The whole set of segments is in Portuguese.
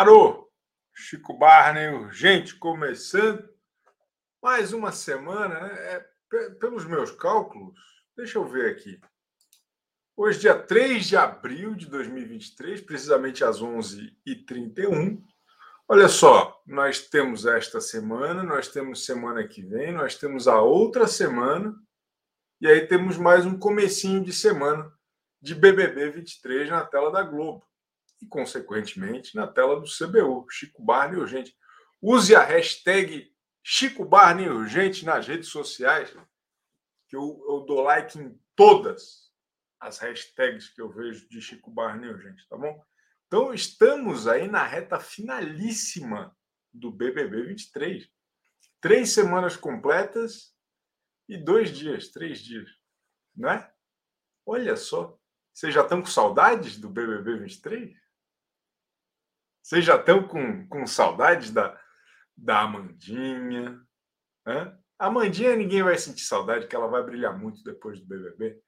Parou! Chico Barney urgente começando. Mais uma semana, né? É, pelos meus cálculos, deixa eu ver aqui. Hoje, dia 3 de abril de 2023, precisamente às 11h31. Olha só, nós temos esta semana, nós temos semana que vem, nós temos a outra semana, e aí temos mais um comecinho de semana de BBB 23 na tela da Globo e, consequentemente, na tela do CBU, Chico Barney Urgente. Use a hashtag Chico Barney Urgente nas redes sociais, que eu, eu dou like em todas as hashtags que eu vejo de Chico Barney Urgente, tá bom? Então, estamos aí na reta finalíssima do BBB 23. Três semanas completas e dois dias, três dias, né? Olha só, vocês já estão com saudades do BBB 23? Vocês já estão com, com saudades da, da Amandinha? Hã? A Amandinha ninguém vai sentir saudade, que ela vai brilhar muito depois do BBB.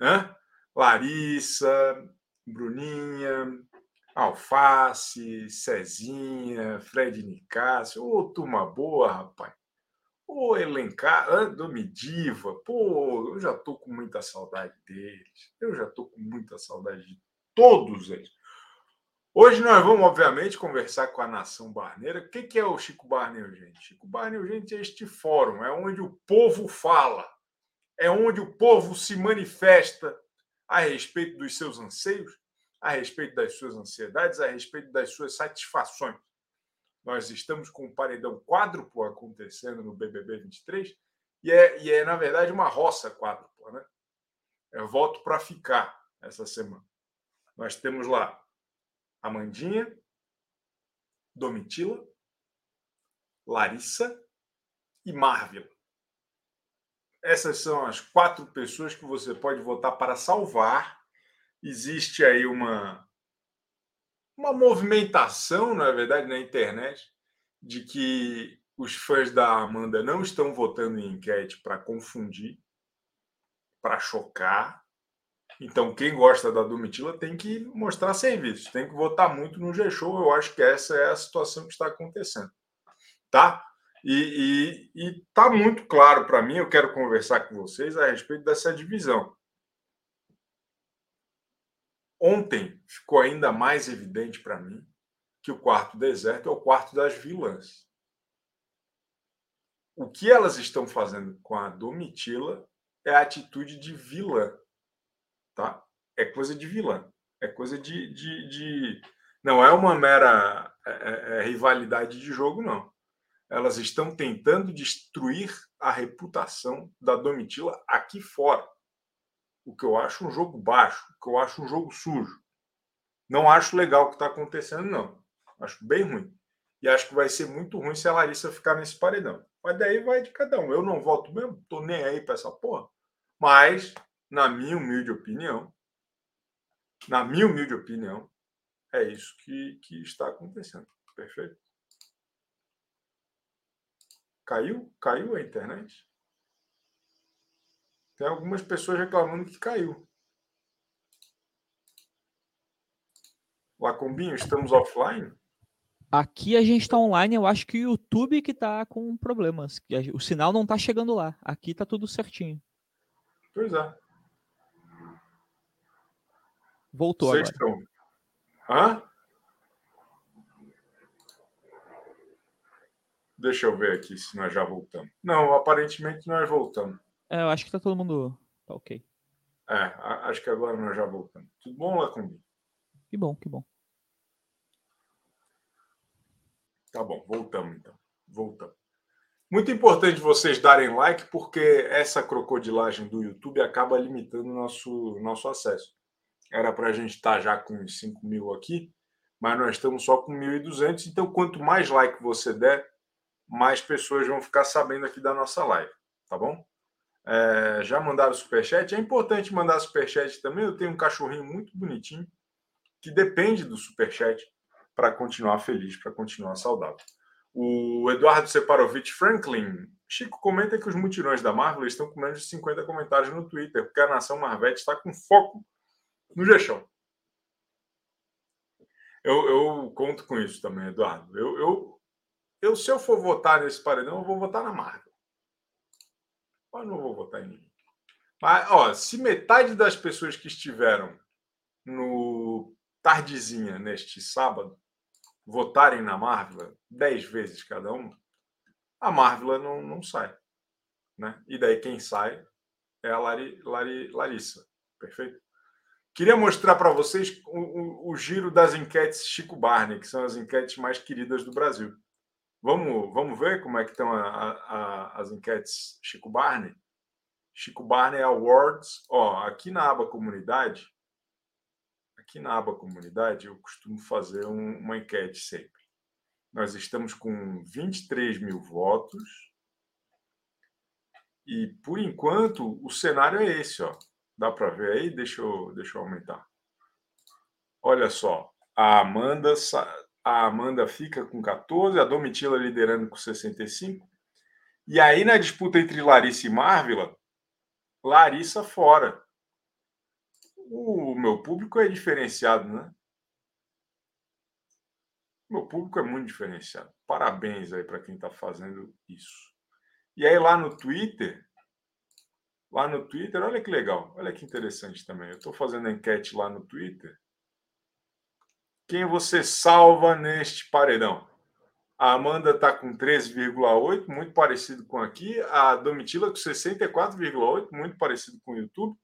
Hã? Larissa, Bruninha, Alface, Cezinha, Fred Nicásio. Ô, turma boa, rapaz. Ô, elencar, do Mediva. Pô, eu já tô com muita saudade deles. Eu já tô com muita saudade de todos eles. Hoje nós vamos, obviamente, conversar com a nação barneira. O que é o Chico Barney Urgente? Chico Barney Urgente é este fórum, é onde o povo fala, é onde o povo se manifesta a respeito dos seus anseios, a respeito das suas ansiedades, a respeito das suas satisfações. Nós estamos com um paredão quádruplo acontecendo no BBB 23 e é, e é na verdade, uma roça quádrupla. Né? É voto para ficar essa semana. Nós temos lá Amandinha, Domitila, Larissa e Marvel. Essas são as quatro pessoas que você pode votar para salvar. Existe aí uma, uma movimentação, na é verdade, na internet, de que os fãs da Amanda não estão votando em enquete para confundir, para chocar, então, quem gosta da Domitila tem que mostrar serviço, tem que votar muito no G-Show. Eu acho que essa é a situação que está acontecendo. Tá? E está muito claro para mim, eu quero conversar com vocês a respeito dessa divisão. Ontem ficou ainda mais evidente para mim que o quarto deserto é o quarto das vilãs. O que elas estão fazendo com a Domitila é a atitude de vilã tá? É coisa de vilã, é coisa de, de, de... não é uma mera é, é, é, rivalidade de jogo, não. Elas estão tentando destruir a reputação da Domitila aqui fora. O que eu acho um jogo baixo, o que eu acho um jogo sujo. Não acho legal o que está acontecendo, não. Acho bem ruim. E acho que vai ser muito ruim se a Larissa ficar nesse paredão. Mas daí vai de cada um. Eu não voto mesmo, tô nem aí para essa porra. Mas na minha humilde opinião, na minha humilde opinião, é isso que, que está acontecendo. Perfeito? Caiu? Caiu a internet? Tem algumas pessoas reclamando que caiu. Lacombinho, estamos offline? Aqui a gente está online, eu acho que o YouTube que está com problemas. O sinal não está chegando lá. Aqui está tudo certinho. Pois é. Voltou agora. Hã? Deixa eu ver aqui se nós já voltamos. Não, aparentemente nós voltamos. É, eu acho que tá todo mundo. Tá ok. É, acho que agora nós já voltamos. Tudo bom, Lacombi? Que bom, que bom. Tá bom, voltamos então. Voltamos. Muito importante vocês darem like, porque essa crocodilagem do YouTube acaba limitando o nosso, nosso acesso. Era para a gente estar tá já com 5 mil aqui, mas nós estamos só com 1.200. Então, quanto mais like você der, mais pessoas vão ficar sabendo aqui da nossa live, tá bom? É, já mandaram superchat? É importante mandar superchat também. Eu tenho um cachorrinho muito bonitinho que depende do superchat para continuar feliz, para continuar saudável. O Eduardo Separovich Franklin. Chico comenta que os mutirões da Marvel estão com menos de 50 comentários no Twitter, porque a nação Marvete está com foco no G-Show. Eu, eu conto com isso também, Eduardo. Eu, eu, eu, se eu for votar nesse paredão, eu vou votar na Marvel. Mas não vou votar em ninguém. Mas, ó, se metade das pessoas que estiveram no Tardezinha neste sábado votarem na Marvel dez vezes cada uma, a Marvel não, não sai. Né? E daí quem sai é a Lari, Lari, Larissa. Perfeito? Queria mostrar para vocês o, o, o, giro das enquetes Chico Barney, que são as enquetes mais queridas do Brasil. Vamos, vamos ver como é que estão a, a, as enquetes Chico Barney? Chico Barney Awards. Ó, aqui na aba comunidade, aqui na aba comunidade, eu costumo fazer um, uma enquete sempre. Nós estamos com 23 mil votos. E, por enquanto, o cenário é esse, ó. Dá para ver aí? Deixa eu, deixa eu aumentar. Olha só, a Amanda, a Amanda fica com 14, a Domitila liderando com 65. E aí, na disputa entre Larissa e Marvila, Larissa fora. O meu público é diferenciado, né? Meu público é muito diferenciado. Parabéns aí para quem está fazendo isso. E aí lá no Twitter, lá no Twitter, olha que legal, olha que interessante também. Eu estou fazendo enquete lá no Twitter. Quem você salva neste paredão? A Amanda está com 13,8, muito parecido com aqui. A Domitila com 64,8, muito parecido com o YouTube.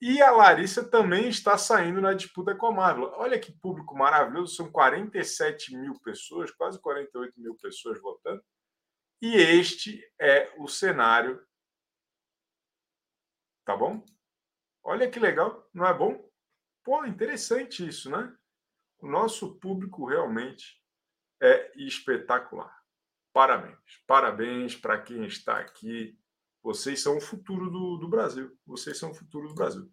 E a Larissa também está saindo na disputa com a Marvel. Olha que público maravilhoso, são 47 mil pessoas, quase 48 mil pessoas votando. E este é o cenário. Tá bom? Olha que legal, não é bom? Pô, interessante isso, né? O nosso público realmente é espetacular. Parabéns. Parabéns para quem está aqui vocês são o futuro do, do Brasil. Vocês são o futuro do Brasil.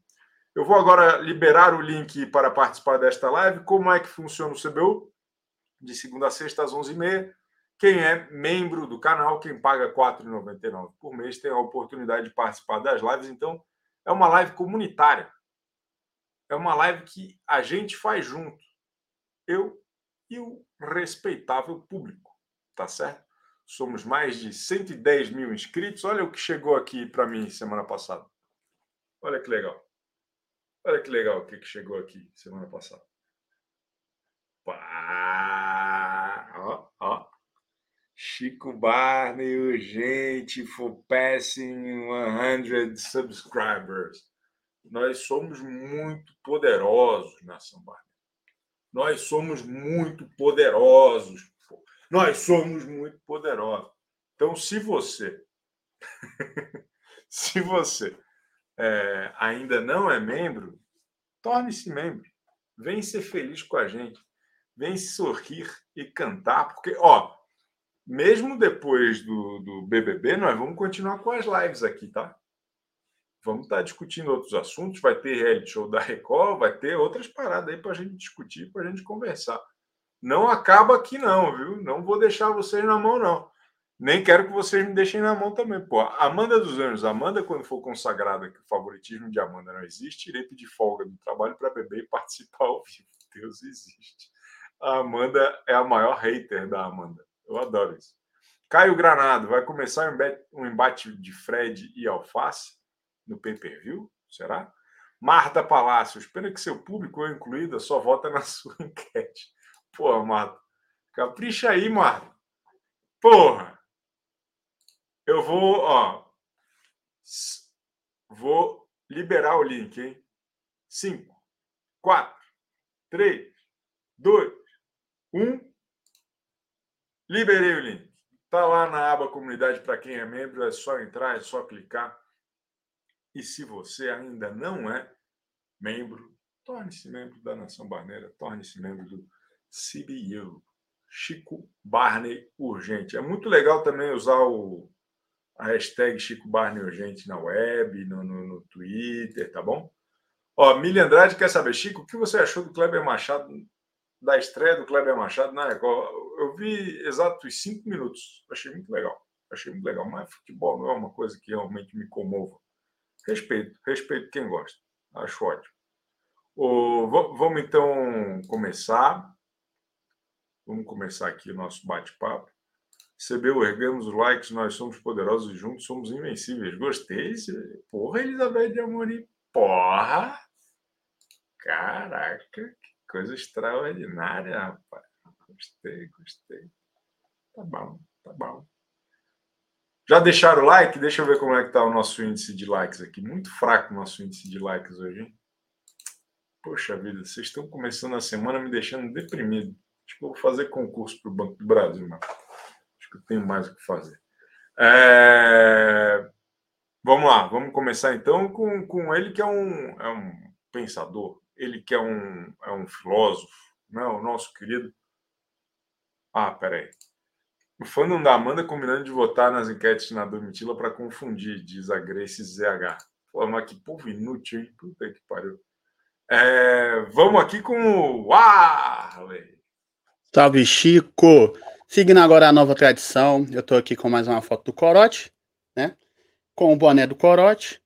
Eu vou agora liberar o link para participar desta live. Como é que funciona o CBU? De segunda a sexta às 11h30. Quem é membro do canal, quem paga R$ 4,99 por mês, tem a oportunidade de participar das lives. Então, é uma live comunitária. É uma live que a gente faz junto. Eu e o respeitável público. Tá certo? Somos mais de 110 mil inscritos. Olha o que chegou aqui para mim semana passada. Olha que legal. Olha que legal o que, chegou aqui semana passada. Pá. Chico Barney, urgente for passing 100 subscribers. Nós somos muito poderosos, Nação Barney. Nós somos muito poderosos. Nós somos muito poderosos. Então, se você, se você é, ainda não é membro, torne-se membro. Vem ser feliz com a gente. Vem sorrir e cantar, porque, ó, mesmo depois do, do BBB, nós vamos continuar com as lives aqui, tá? Vamos estar discutindo outros assuntos. Vai ter reality show da Record, vai ter outras paradas aí para a gente discutir, para a gente conversar. Não acaba aqui, não, viu? Não vou deixar vocês na mão, não. Nem quero que vocês me deixem na mão também. Pô, Amanda dos Anjos, Amanda, quando for consagrada, que o favoritismo de Amanda não existe, irei pedir folga do trabalho para beber e participar ao vivo. Deus existe. A Amanda é a maior hater da Amanda. Eu adoro isso. Caio Granado, vai começar um embate de Fred e Alface no pay-per-view? Será? Marta Palácio, espera que seu público, eu incluída, só vota na sua enquete. Pô, Marta. Capricha aí, Marta. Porra. Eu vou, ó. Vou liberar o link, hein? 5, 4, 3, 2, 1. Liberei o link. Tá lá na aba comunidade para quem é membro, é só entrar, é só clicar. E se você ainda não é membro, torne-se membro da Nação Barneira, torne-se membro do CBU. Chico Barney Urgente. É muito legal também usar o, a hashtag Chico Barney Urgente na web, no, no, no Twitter, tá bom? Ó, Mili Andrade quer saber, Chico, o que você achou do Kleber Machado, da estreia do Kleber Machado na Record? Eu vi exatos cinco minutos. Achei muito legal. Achei muito legal. Mas futebol não é uma coisa que realmente me comova. Respeito, respeito quem gosta. Acho ótimo. vamos então começar. Vamos começar aqui o nosso bate-papo. Erguemos os likes, nós somos poderosos e juntos somos invencíveis. Gostei. Porra, Elizabeth de Amorim. Porra! Caraca, que coisa extraordinária, rapaz. Gostei, gostei. Tá bom, tá bom. Já deixaram o like? Deixa eu ver como é que tá o nosso índice de likes aqui. Muito fraco o nosso índice de likes hoje, hein? Poxa vida, vocês estão começando a semana me deixando deprimido. Acho que vou fazer concurso para o Banco do Brasil, mano. Acho que eu tenho mais o que fazer. É... Vamos lá, vamos começar então com, com ele que é um, é um pensador, ele que é um, é um filósofo, né? o nosso querido. Ah, peraí. O fandom da Amanda combinando de votar nas enquetes na Domitila para confundir, diz a Grace ZH. Pô, mas que povo inútil, hein? Puta que pariu. É, vamos aqui com o Warley. Salve, Chico! Seguindo agora a nova tradição, eu estou aqui com mais uma foto do Corote, né? Com o boné do Corote.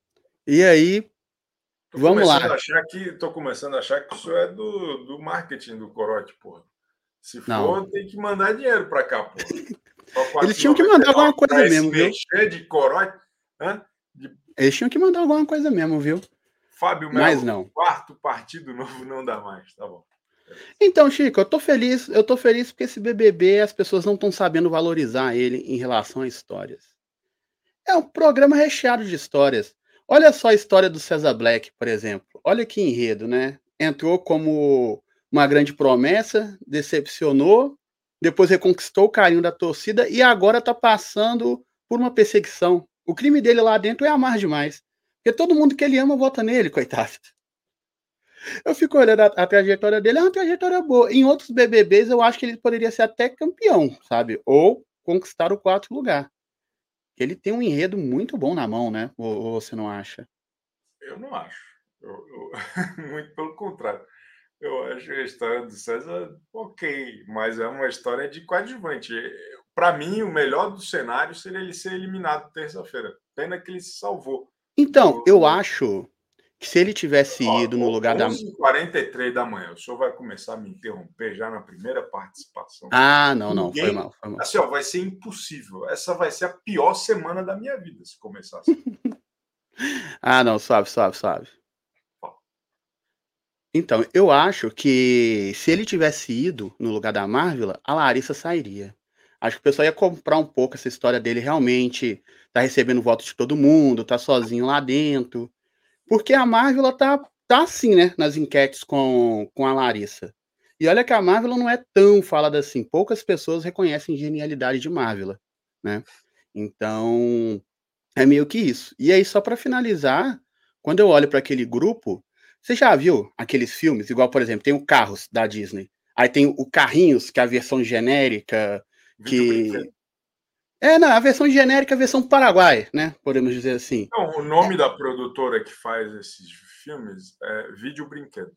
E aí, tô vamos lá. Achar que, tô começando a achar que isso é do, do marketing do Corote, porra. Se for, Não. tem que mandar dinheiro para cá, porra. Eles tinham que mandar alguma coisa mesmo, viu? De Corote. Hã? De... Eles tinham que mandar alguma coisa mesmo, viu? Fábio Melo, Mas não. quarto partido novo não dá mais, tá bom. Então, Chico, eu tô feliz, eu tô feliz porque esse BBB as pessoas não estão sabendo valorizar ele em relação a histórias. É um programa recheado de histórias. Olha só a história do César Black, por exemplo. Olha que enredo, né? Entrou como uma grande promessa, decepcionou, depois reconquistou o carinho da torcida e agora tá passando por uma perseguição. O crime dele lá dentro é amar demais. Porque todo mundo que ele ama vota nele, coitado. Eu fico olhando a, a, trajetória dele, é uma trajetória boa. Em outros BBBs, eu acho que ele poderia ser até campeão, sabe? Ou conquistar o quarto lugar. Ele tem um enredo muito bom na mão, né? Ou, ou você não acha? Eu não acho. Eu, eu... muito pelo contrário. Eu acho a história do César ok, mas é uma história de coadjuvante. Para mim, o melhor do cenário seria ele ser eliminado terça-feira. Pena que ele se salvou. Então, eu acho que se ele tivesse Ó, ido no lugar 11, da. 43 da manhã, o senhor vai começar a me interromper já na primeira participação. Ah, não, não, Ninguém... foi mal, foi mal. Assim, ó, vai ser impossível. Essa vai ser a pior semana da minha vida se começar assim. ah, não, suave, suave, suave. Então, eu acho que se ele tivesse ido no lugar da Marvel, a Larissa sairia. Acho que o pessoal ia comprar um pouco essa história dele realmente tá recebendo voto de todo mundo, tá sozinho lá dentro. Porque a Marvel tá, tá assim, né, nas enquetes com, com a Larissa. E olha que a Marvel não é tão falada assim. Poucas pessoas reconhecem genialidade de Marvel, né? Então, é meio que isso. E aí, só para finalizar, quando eu olho para aquele grupo, você já viu aqueles filmes, igual, por exemplo, tem o Carros da Disney. Aí tem o Carrinhos, que é a versão genérica, que é, não, a versão genérica, a versão Paraguai, né? Podemos dizer assim. Não, o nome da produtora que faz esses filmes é Vídeo Brinquedo.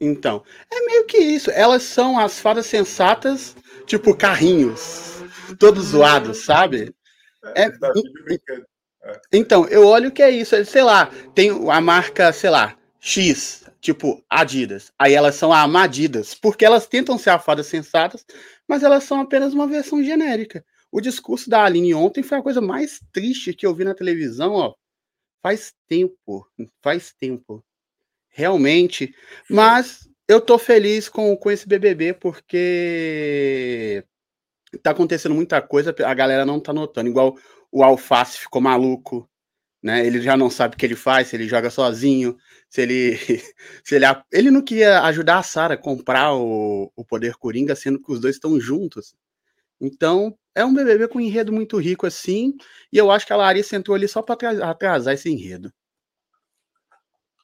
Então, é meio que isso. Elas são as fadas sensatas, tipo carrinhos, todos zoados, sabe? É, é, é. Então, eu olho que é isso. Sei lá, tem a marca, sei lá, X, tipo Adidas. Aí elas são Amadidas, porque elas tentam ser a fadas sensatas, mas elas são apenas uma versão genérica. O discurso da Aline ontem foi a coisa mais triste que eu vi na televisão, ó. Faz tempo, faz tempo. Realmente. Mas eu tô feliz com, com esse BBB porque tá acontecendo muita coisa, a galera não tá notando. Igual o Alface ficou maluco, né? Ele já não sabe o que ele faz, se ele joga sozinho, se ele se ele ele não queria ajudar a Sara a comprar o, o poder Coringa, sendo que os dois estão juntos. Então, é um BBB com um enredo muito rico assim, e eu acho que a Larissa entrou ali só para atrasar esse enredo.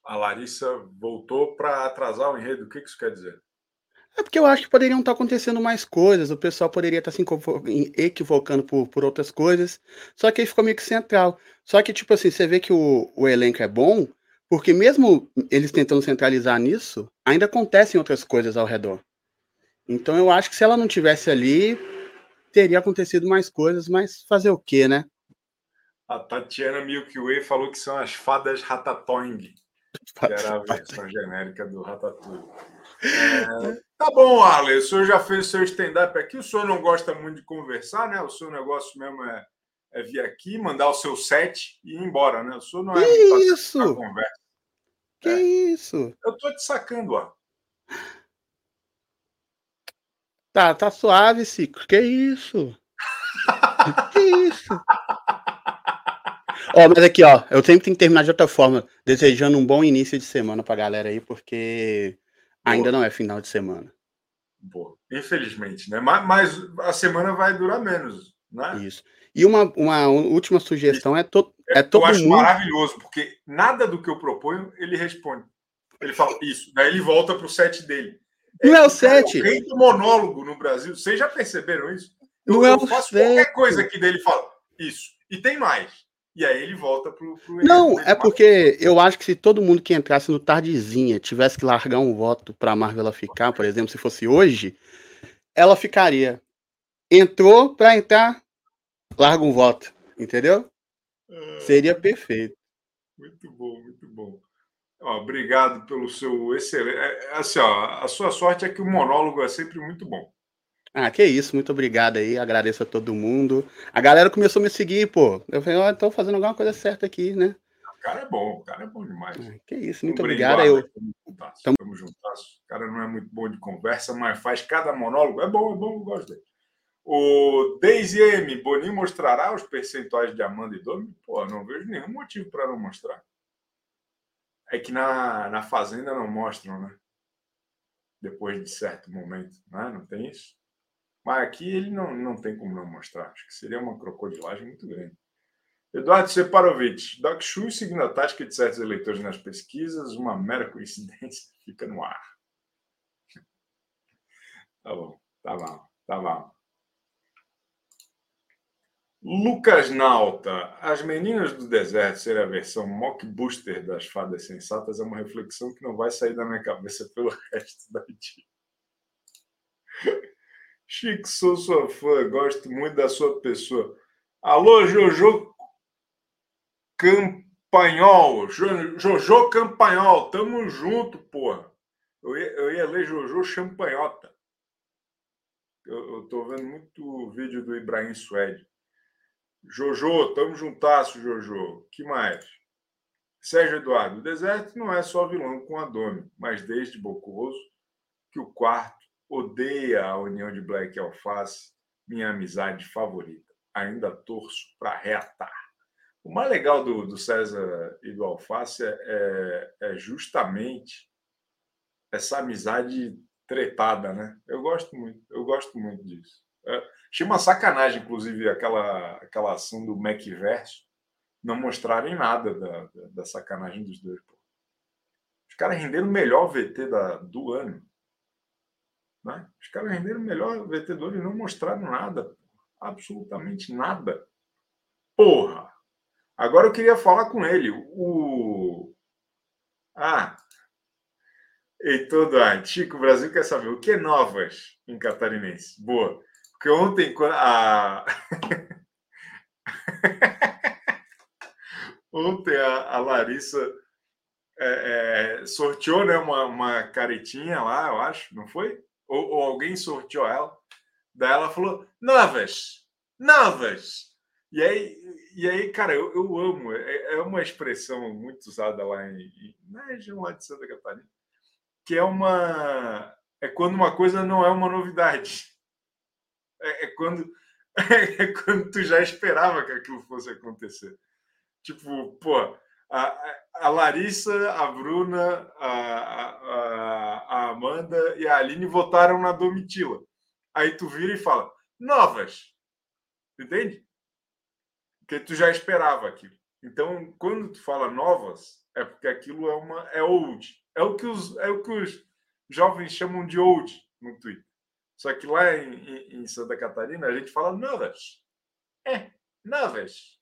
A Larissa voltou para atrasar o enredo, o que isso quer dizer? É porque eu acho que poderiam estar acontecendo mais coisas, o pessoal poderia estar se equivocando por, por outras coisas, só que aí ficou meio que central. Só que, tipo assim, você vê que o, o elenco é bom, porque mesmo eles tentando centralizar nisso, ainda acontecem outras coisas ao redor. Então eu acho que se ela não tivesse ali, teria acontecido mais coisas, mas fazer o quê, né? A Tatiana Milky Way falou que são as fadas Ratatouille, que era a versão genérica do Ratatouille. É, tá bom, Arley. O senhor já fez seu stand-up aqui. O senhor não gosta muito de conversar, né? O seu negócio mesmo é, é vir aqui, mandar o seu set e ir embora, né? O senhor não é que isso? conversa. Que é. isso? Eu tô te sacando, ó. Tá, tá suave, Cico. Que isso? que isso? Ó, mas aqui, ó, eu sempre tenho que terminar de outra forma, desejando um bom início de semana pra galera aí, porque Boa. ainda não é final de semana. Boa. Infelizmente, né? Mas, mas, a semana vai durar menos, né? Isso. E uma, uma última sugestão é, to, é todo eu acho mundo... maravilhoso, porque nada do que eu proponho ele responde. Ele fala isso, daí ele volta pro set dele. Não é, é o set. O rei do monólogo no Brasil, vocês já perceberam isso? Eu, não é o eu faço set. qualquer coisa que dele fala isso. E tem mais. E aí ele volta pro. pro não, é porque eu acho que se todo mundo que entrasse no Tardezinha tivesse que largar um voto pra Marvel ficar, por exemplo, se fosse hoje, ela ficaria. Entrou pra entrar, larga um voto. Entendeu? É... Seria perfeito. Muito bom, muito bom. Obrigado pelo seu excelente. É, é, assim, ó, a sua sorte é que o monólogo é sempre muito bom. Ah, que isso, muito obrigado aí, agradeço a todo mundo. A galera começou a me seguir, pô. Eu falei, ó, oh, tô fazendo alguma coisa certa aqui, né? O cara é bom, o cara é bom demais. Ah, que isso, muito obrigado. Eu... Tamo, Tamo juntas. O cara não é muito bom de conversa, mas faz cada monólogo. É bom, é bom, eu gosto dele. O Daisy M, Boninho mostrará os percentuais de Amanda e Domi? Pô, não vejo nenhum motivo para não mostrar. É que na, na Fazenda não mostram, né? Depois de certo momento, né? Não tem isso? Mas aqui ele não, não tem como não mostrar. Acho que seria uma crocodilagem muito grande. Eduardo Separovic, Doc Chu seguindo a tática de certos eleitores nas pesquisas, uma mera coincidência, fica no ar. Tá bom, tá bom, tá bom. Lucas Nauta, As Meninas do Deserto ser a versão mock booster das fadas sensatas é uma reflexão que não vai sair da minha cabeça pelo resto da dia. Chico, sou sua fã, gosto muito da sua pessoa. Alô, Jojo Campanhol, Jojo Campanhol, tamo junto, porra. Eu ia, eu ia ler Jojo Champanhota. Eu, eu tô vendo muito vídeo do Ibrahim Suede. Jojo, tamo juntasso, Jojo. que mais? Sérgio Eduardo, o deserto não é só vilão com a Domi, mas desde Bocoso que o quarto odeia a união de Black e Alface, minha amizade favorita. Ainda torço para reatar. O mais legal do, do César e do Alface é, é, é justamente essa amizade tretada, né? Eu gosto muito, eu gosto muito disso. É, achei uma sacanagem, inclusive, aquela, aquela ação do Macverso não mostrarem nada da, da, da sacanagem dos dois. Pô. Os caras renderam o melhor VT da, do ano. Né? Os caras renderam o melhor VT do ano e não mostraram nada. Absolutamente nada. Porra! Agora eu queria falar com ele. O. Ah! Heitor Duarte, Chico, o Brasil quer saber o que é novas em catarinense. Boa. Porque ontem a. ontem a, a Larissa é, é, sorteou né, uma, uma caretinha lá, eu acho, não foi? Ou, ou alguém sorteou ela. Daí ela falou: novas, novas. E aí, e aí cara, eu, eu amo. É, é uma expressão muito usada lá em, na região lá de Santa Catarina, que é uma. É quando uma coisa não é uma novidade. É, é quando é quando tu já esperava que aquilo fosse acontecer. Tipo, pô, a, a Larissa, a Bruna, a, a, a, Amanda e a Aline votaram na Domitila. Aí tu vira e fala, novas. Entende? Porque tu já esperava aquilo. Então, quando tu fala novas, é porque aquilo é uma é old. É o que os, é o que os jovens chamam de old no Twitter. Só que lá em, em Santa Catarina a gente fala novas. É, novas.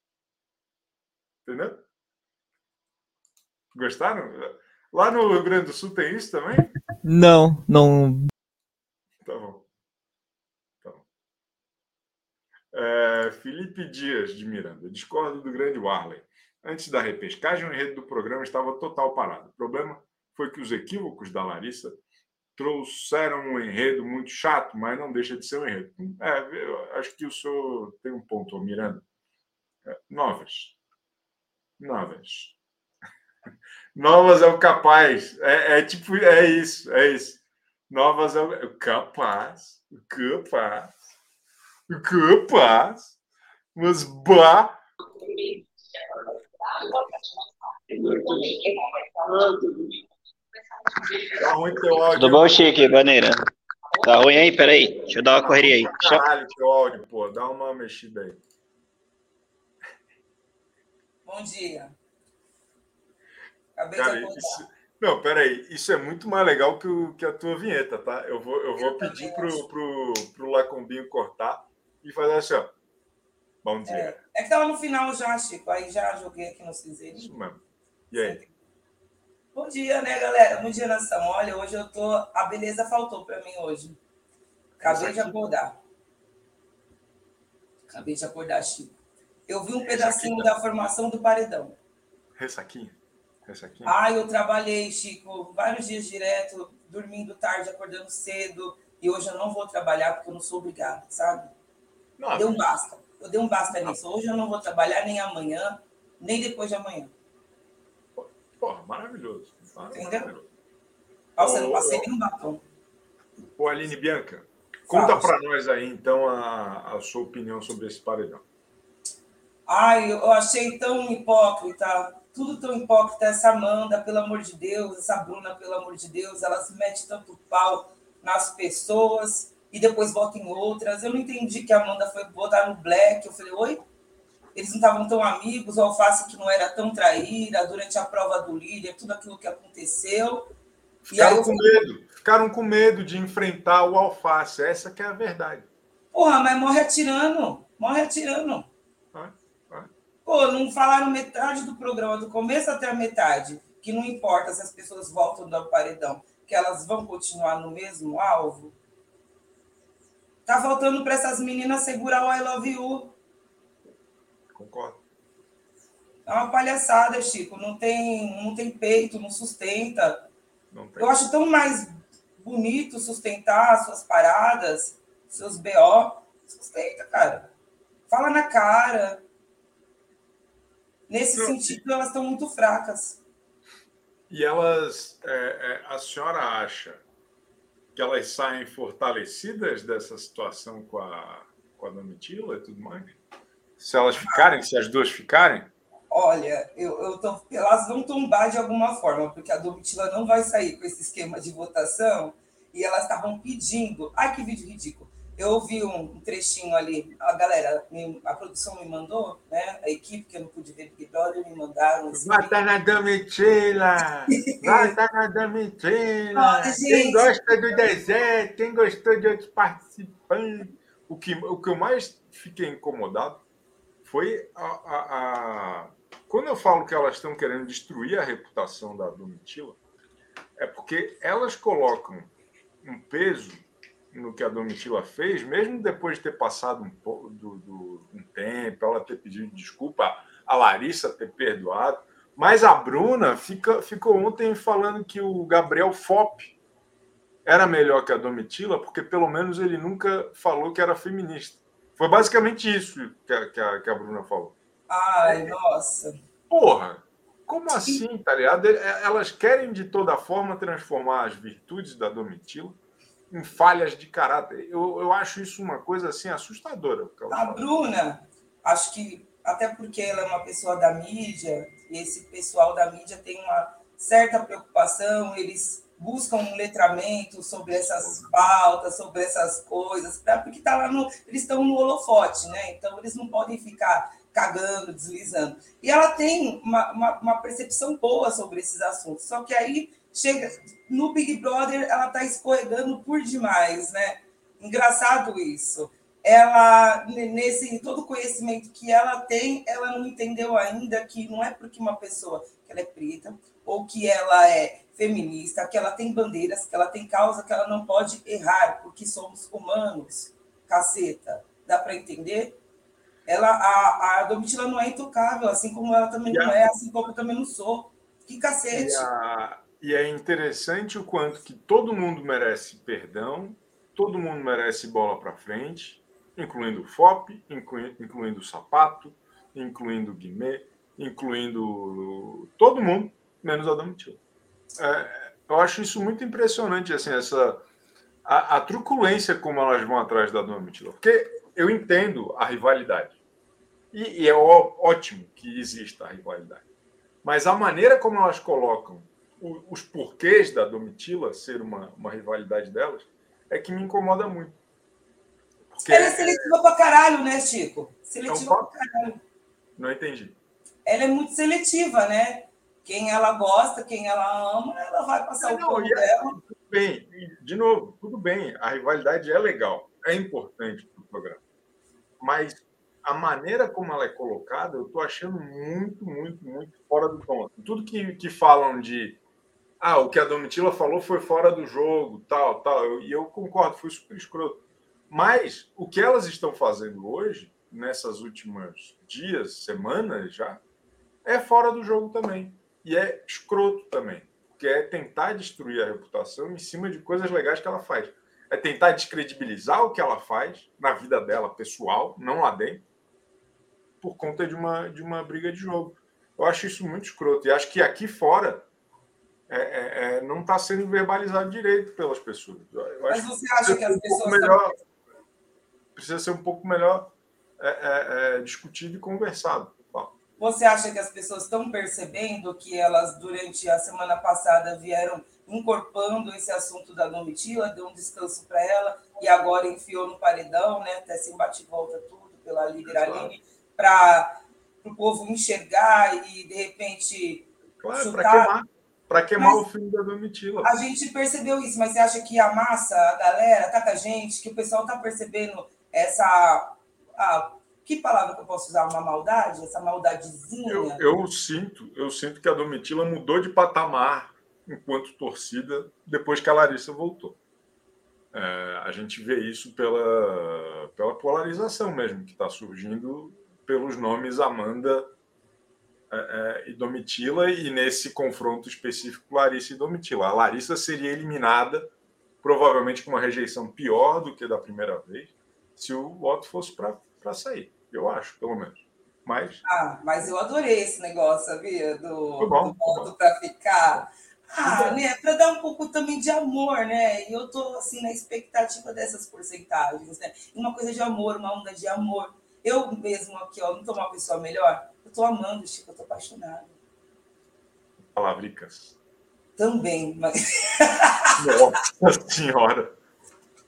Entendeu? Gostaram? Lá no Rio Grande do Sul tem isso também? Não, não. Tá bom. Tá bom. É, Felipe Dias de Miranda. Discordo do grande Warley. Antes da repescagem, o enredo do programa estava total parado. O problema foi que os equívocos da Larissa trouxeram um enredo muito chato, mas não deixa de ser um enredo. É, eu acho que o senhor tem um ponto, Miranda. É, novas. Novas. Novas é o capaz. É, é, tipo, é isso, é isso. Novas é o capaz. Capaz. Capaz. Mas bah. Tá ruim teu áudio. Tudo bom, Chique, Baneira? Tá ruim aí? Peraí, deixa eu dar uma correria aí. Caralho, teu áudio, pô. Dá uma mexida aí. Bom dia. Acabei Cara, de isso... Não, peraí. Isso é muito mais legal que, o, que a tua vinheta, tá? Eu vou, eu vou eu pedir pro, pro, pro Lacombinho cortar e fazer assim, ó. Bom dia. É, é que tava no final já, Chico. Aí já joguei aqui no cinzeiro. Isso mesmo. E aí? Bom dia, né, galera? Bom dia, nação. Olha, hoje eu tô. A beleza faltou para mim hoje. Acabei de acordar. Acabei de acordar, Chico. Eu vi um pedacinho da formação do paredão. Ressaquinha? Ressaquinha? Ah, eu trabalhei, Chico, vários dias direto, dormindo tarde, acordando cedo. E hoje eu não vou trabalhar porque eu não sou obrigada, sabe? Não, deu um basta. Eu dei um basta nisso. Hoje eu não vou trabalhar nem amanhã, nem depois de amanhã. Porra, maravilhoso. Entendeu? Nossa, não passei nenhum batom. Ô, Aline Bianca, conta para nós aí, então, a, a sua opinião sobre esse paredão. Ai, eu achei tão hipócrita, tudo tão hipócrita. Essa Amanda, pelo amor de Deus, essa Bruna, pelo amor de Deus, elas metem tanto pau nas pessoas e depois votam em outras. Eu não entendi que a Amanda foi votar no Black. Eu falei, oi? Eles não estavam tão amigos, o Alface que não era tão traíra durante a prova do líder, tudo aquilo que aconteceu. Ficaram com medo, ficaram com medo de enfrentar o Alface, essa que é a verdade. Porra, mas morre atirando, morre atirando. Pô, não falaram metade do programa, do começo até a metade, que não importa se as pessoas voltam do paredão, que elas vão continuar no mesmo alvo. Tá faltando para essas meninas segurar o I Love You. Concordo. É uma palhaçada, Chico. Não tem, não tem peito, não sustenta. Não Eu acho tão mais bonito sustentar suas paradas, seus BO. Sustenta, cara. Fala na cara. Nesse não, sentido, elas estão muito fracas. E elas, é, é, a senhora acha que elas saem fortalecidas dessa situação com a, com a Domitila e tudo mais? Se elas ficarem, se as duas ficarem? Olha, eu, eu tô, elas vão tombar de alguma forma, porque a Domitila não vai sair com esse esquema de votação e elas estavam pedindo. Ai, que vídeo ridículo. Eu ouvi um trechinho ali, a galera, a produção me mandou, né? A equipe que eu não pude ver Big Brother me mandaram. Vota na Domitila! Vota na Domitila! Quem gosta do deserto, quem gostou de outros participantes. O que, o que eu mais fiquei incomodado foi a, a, a, Quando eu falo que elas estão querendo destruir a reputação da Domitila, é porque elas colocam um peso no que a Domitila fez, mesmo depois de ter passado um, pouco do, do, um tempo, ela ter pedido desculpa, a Larissa ter perdoado, mas a Bruna fica, ficou ontem falando que o Gabriel Fop era melhor que a Domitila, porque pelo menos ele nunca falou que era feminista. Foi basicamente isso que a, que a, que a Bruna falou. Ai, nossa. Porra, como assim, tá ligado? É, elas querem de toda forma transformar as virtudes da Domitila em falhas de caráter. Eu, eu acho isso uma coisa assim assustadora. A Bruna, acho que até porque ela é uma pessoa da mídia, e esse pessoal da mídia tem uma certa preocupação, eles buscam um letramento sobre essas pautas, sobre essas coisas, porque tá lá no, eles estão no holofote, né? Então eles não podem ficar cagando, deslizando. E ela tem uma, uma, uma percepção boa sobre esses assuntos, só que aí chega no Big Brother ela está escorregando por demais, né? Engraçado isso. Ela nesse todo conhecimento que ela tem, ela não entendeu ainda que não é porque uma pessoa que ela é preta ou que ela é feminista, que ela tem bandeiras, que ela tem causa, que ela não pode errar, porque somos humanos, caceta. Dá para entender? Ela, a, a Domitila não é intocável, assim como ela também não é, assim como eu também não sou. Que cacete. E a, E é interessante o quanto que todo mundo merece perdão, todo mundo merece bola para frente, incluindo o FOP, incluindo, incluindo o Sapato, incluindo o Guimê, incluindo todo mundo, menos a Domitila. É, eu acho isso muito impressionante, assim, essa a, a, truculência como elas vão atrás da Domitila. Porque eu entendo a rivalidade. E, e é ó, ótimo que exista a rivalidade. Mas a maneira como elas colocam o, os porquês da Domitila ser uma, uma rivalidade delas é que me incomoda muito. Porque ela é seletiva pra caralho, né, Chico? Seletiva é um pra caralho. Não entendi. Ela é muito seletiva, né? Quem ela gosta, quem ela ama, ela vai passar não, o pano é dela. Tudo bem, de novo, tudo bem. A rivalidade é legal, é importante para o programa. Mas a maneira como ela é colocada, eu estou achando muito, muito, muito fora do tom. Tudo que, que falam de ah, o que a Domitila falou foi fora do jogo, tal, tal. Eu, e eu concordo, foi super escroto. Mas o que elas estão fazendo hoje, nessas últimas dias, semanas já, é fora do jogo também. E é escroto também. Porque é tentar destruir a reputação em cima de coisas legais que ela faz. É tentar descredibilizar o que ela faz na vida dela pessoal, não lá dentro, por conta de uma, de uma briga de jogo. Eu acho isso muito escroto. E acho que aqui fora é, é, é não está sendo verbalizado direito pelas pessoas. Eu Mas você acha que as um pessoas. Melhor, precisa ser um pouco melhor é, é, é discutido e conversado. Você acha que as pessoas estão percebendo que elas, durante a semana passada, vieram incorporando esse assunto da Domitila, deu um descanso para ela e agora enfiou no paredão, né? Até se bate-volta tudo pela líder Aline, para o povo enxergar e, de repente, claro, para queimar, pra queimar o fim da Domitila. A gente percebeu isso, mas você acha que a massa, a galera, tá com a gente, que o pessoal tá percebendo essa. Ah, que palavra que eu posso usar? Uma maldade? Essa maldadezinha? Eu, eu sinto, eu sinto que a Domitila mudou de patamar enquanto torcida depois que a Larissa voltou. É, a gente vê isso pela, pela polarização mesmo que está surgindo pelos nomes Amanda é, é, e Domitila, e nesse confronto específico, Larissa e Domitila. A Larissa seria eliminada, provavelmente com uma rejeição pior do que da primeira vez, se o voto fosse para sair. Eu acho, pelo menos. Mas... Ah, mas eu adorei esse negócio, sabia? Do, bom, do voto para ficar. Ah, né? Para dar um pouco também de amor, né? E eu tô assim na expectativa dessas porcentagens, né? Uma coisa de amor, uma onda de amor. Eu mesmo aqui, ó, não tô uma pessoa melhor. Eu tô amando, Chico, eu tô apaixonada. Palavricas. Também, mas. Nossa senhora!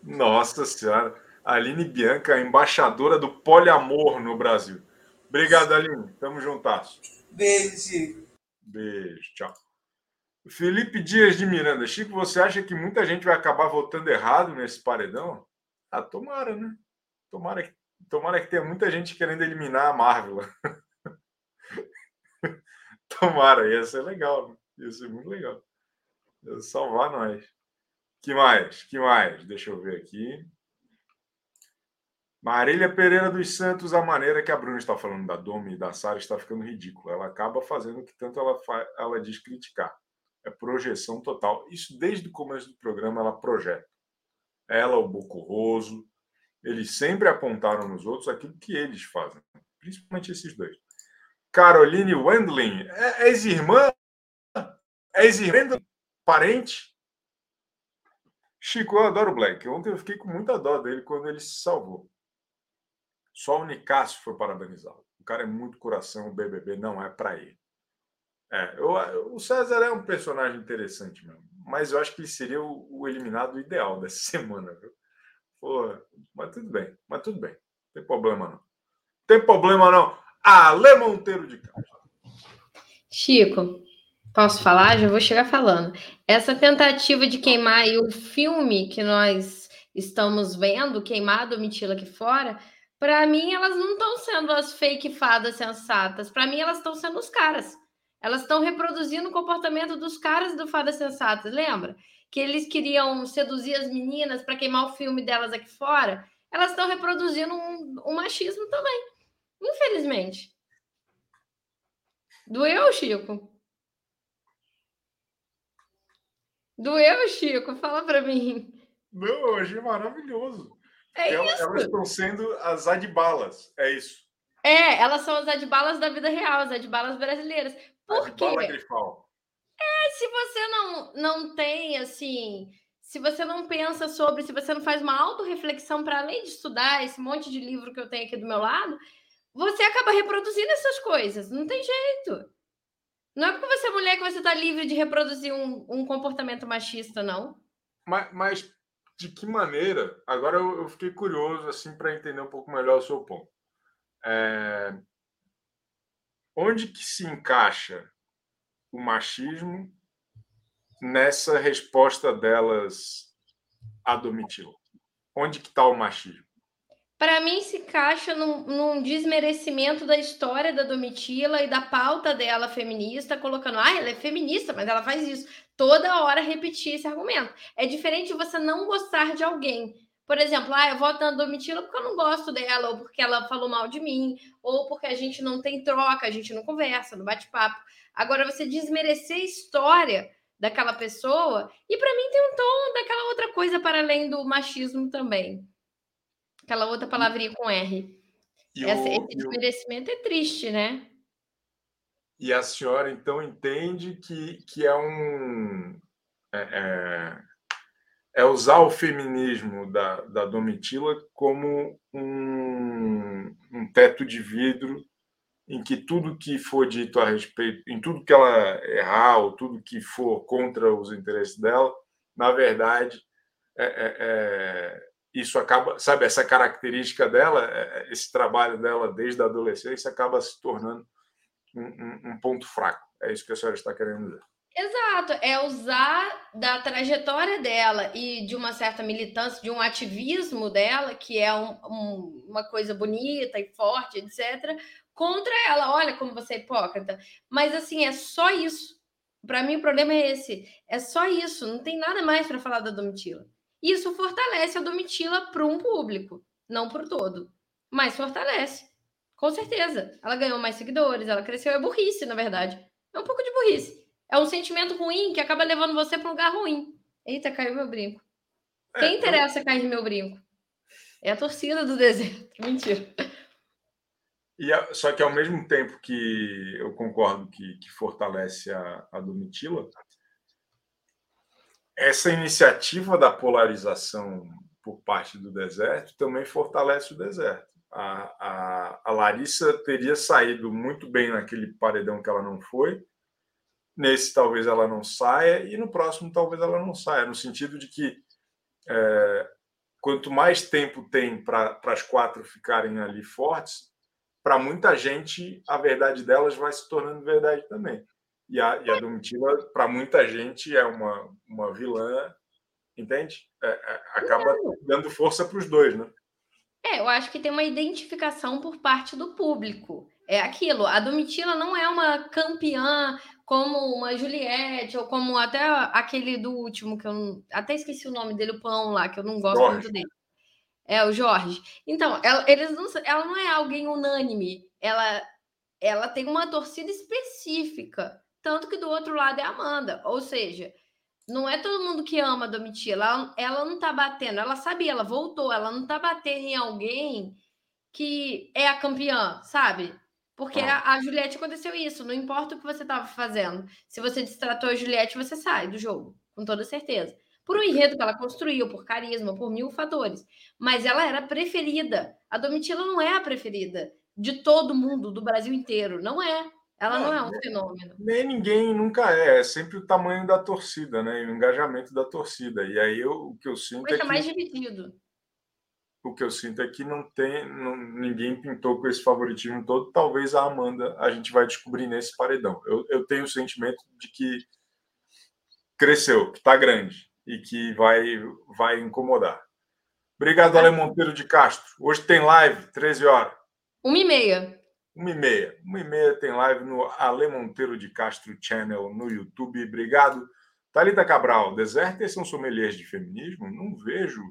Nossa senhora! Aline Bianca, embaixadora do poliamor no Brasil. Obrigado, Aline. Tamo juntas. Beijo. Beijo, tchau. Felipe Dias de Miranda. Chico, você acha que muita gente vai acabar votando errado nesse paredão? Ah, tomara, né? Tomara que, tomara que tenha muita gente querendo eliminar a Marvel. tomara, ia ser legal. Né? Ia ser muito legal. Ia salvar nós. Que mais? Que mais? Deixa eu ver aqui. Marília Pereira dos Santos, a maneira que a Bruna está falando da Domi e da Sara está ficando ridícula. Ela acaba fazendo o que tanto ela, ela diz criticar é projeção total. Isso desde o começo do programa ela projeta. Ela, o Bocorroso, eles sempre apontaram nos outros aquilo que eles fazem, principalmente esses dois. Caroline Wendling, é, é ex-irmã? É ex-irmã? Parente? Chico, eu adoro o Black. Ontem eu fiquei com muita dó dele quando ele se salvou. Só o Nicásio foi parabenizado. O cara é muito coração, o BBB não é para ele. É, eu, o César é um personagem interessante mesmo, mas eu acho que ele seria o, o eliminado ideal dessa semana, viu? Pô, mas tudo bem, mas tudo bem, não tem problema não. Tem problema não. Ale Monteiro de Castro. Chico, posso falar? Já vou chegar falando. Essa tentativa de queimar o filme que nós estamos vendo, queimado, mentira aqui fora, para mim elas não estão sendo as fake fadas sensatas. Para mim elas estão sendo os caras. Elas estão reproduzindo o comportamento dos caras do Fada Sensata, lembra? Que eles queriam seduzir as meninas para queimar o filme delas aqui fora. Elas estão reproduzindo um, um machismo também, infelizmente. Doeu, Chico? Doeu, Chico? Fala para mim. Não, eu achei maravilhoso. É elas, isso. elas estão sendo as adbalas, é isso. É, elas são as adbalas da vida real, as adbalas brasileiras. Por Adbala quê? Grifal. É, se você não, não tem, assim, se você não pensa sobre, se você não faz uma autorreflexão para além de estudar esse monte de livro que eu tenho aqui do meu lado, você acaba reproduzindo essas coisas. Não tem jeito. Não é porque você é mulher que você está livre de reproduzir um, um comportamento machista, não. Mas, mas, de que maneira? Agora eu, eu fiquei curioso assim para entender um pouco melhor o seu ponto. É... Onde que se encaixa o machismo nessa resposta delas a Domitila? Onde que está o machismo? Para mim, se encaixa num, num, desmerecimento da história da Domitila e da pauta dela feminista, colocando, ah, ela é feminista, mas ela faz isso. Toda hora repetir esse argumento. É diferente você não gostar de alguém. Por exemplo, ah, eu voto na Domitila porque eu não gosto dela, ou porque ela falou mal de mim, ou porque a gente não tem troca, a gente não conversa, não bate papo. Agora, você desmerecer a história daquela pessoa. E para mim tem um tom daquela outra coisa para além do machismo também. Aquela outra palavrinha com R. Essa, o, esse desmerecimento é triste, né? E a senhora então entende que, que é um. É, é, é usar o feminismo da, da Domitila como um, um teto de vidro em que tudo que for dito a respeito, em tudo que ela errar, ou tudo que for contra os interesses dela, na verdade, é, é, é, isso acaba, sabe, essa característica dela, é, é, esse trabalho dela desde a adolescência acaba se tornando um, um, um ponto fraco. É isso que a senhora está querendo dizer. Exato, é usar da trajetória dela e de uma certa militância, de um ativismo dela, que é um, um, uma coisa bonita e forte, etc., contra ela. Olha como você é hipócrita. Mas assim, é só isso. Para mim, o problema é esse. É só isso. Não tem nada mais para falar da Domitila. Isso fortalece a Domitila para um público, não para o todo. Mas fortalece. Com certeza. Ela ganhou mais seguidores, ela cresceu. É burrice, na verdade. É um pouco de burrice. É um sentimento ruim que acaba levando você para um lugar ruim. Eita, caiu meu brinco. É, Quem interessa eu... cair meu brinco? É a torcida do deserto. Mentira. E, só que ao mesmo tempo que eu concordo que, que fortalece a, a Domitila, essa iniciativa da polarização por parte do deserto também fortalece o deserto. A, a, a, Larissa teria saído muito bem naquele paredão que ela não foi. Nesse, talvez ela não saia, e no próximo, talvez ela não saia, no sentido de que é, quanto mais tempo tem para as quatro ficarem ali fortes, para muita gente, a verdade delas vai se tornando verdade também. E a, e a Domitila, para muita gente, é uma, uma vilã, entende? É, é, acaba dando força para os dois, né? É, eu acho que tem uma identificação por parte do público. É aquilo. A Domitila não é uma campeã como uma Juliette, ou como até aquele do último, que eu não, até esqueci o nome dele, o pão lá, que eu não gosto Jorge. muito dele. É, o Jorge. Então, ela, eles não, ela não é alguém unânime. Ela, ela tem uma torcida específica. Tanto que do outro lado é a Amanda. Ou seja, não é todo mundo que ama a Domitila. Ela, ela não tá batendo. Ela sabia, ela voltou. Ela não tá batendo em alguém que é a campeã, sabe? Porque a, a Juliette aconteceu isso. Não importa o que você estava fazendo. Se você destratou a Juliette, você sai do jogo, com toda certeza por um enredo que ela construiu, por carisma, por mil fatores. Mas ela era preferida. A Domitila não é a preferida de todo mundo, do Brasil inteiro. Não é. Ela não, não é um fenômeno. Nem ninguém nunca é. É sempre o tamanho da torcida, né? o engajamento da torcida. E aí eu, o que eu sinto é que... mais dividido. O que eu sinto é que não tem, não, ninguém pintou com esse favoritismo todo. Talvez a Amanda a gente vai descobrir nesse paredão. Eu, eu tenho o sentimento de que cresceu, que está grande e que vai, vai incomodar. Obrigado, Ale Monteiro de Castro. Hoje tem live, 13 horas. Uma e meia. Uma e meia. Uma e meia tem live no Ale Monteiro de Castro Channel no YouTube. Obrigado. Thalita Cabral, desertas são sommeliers de feminismo? Não vejo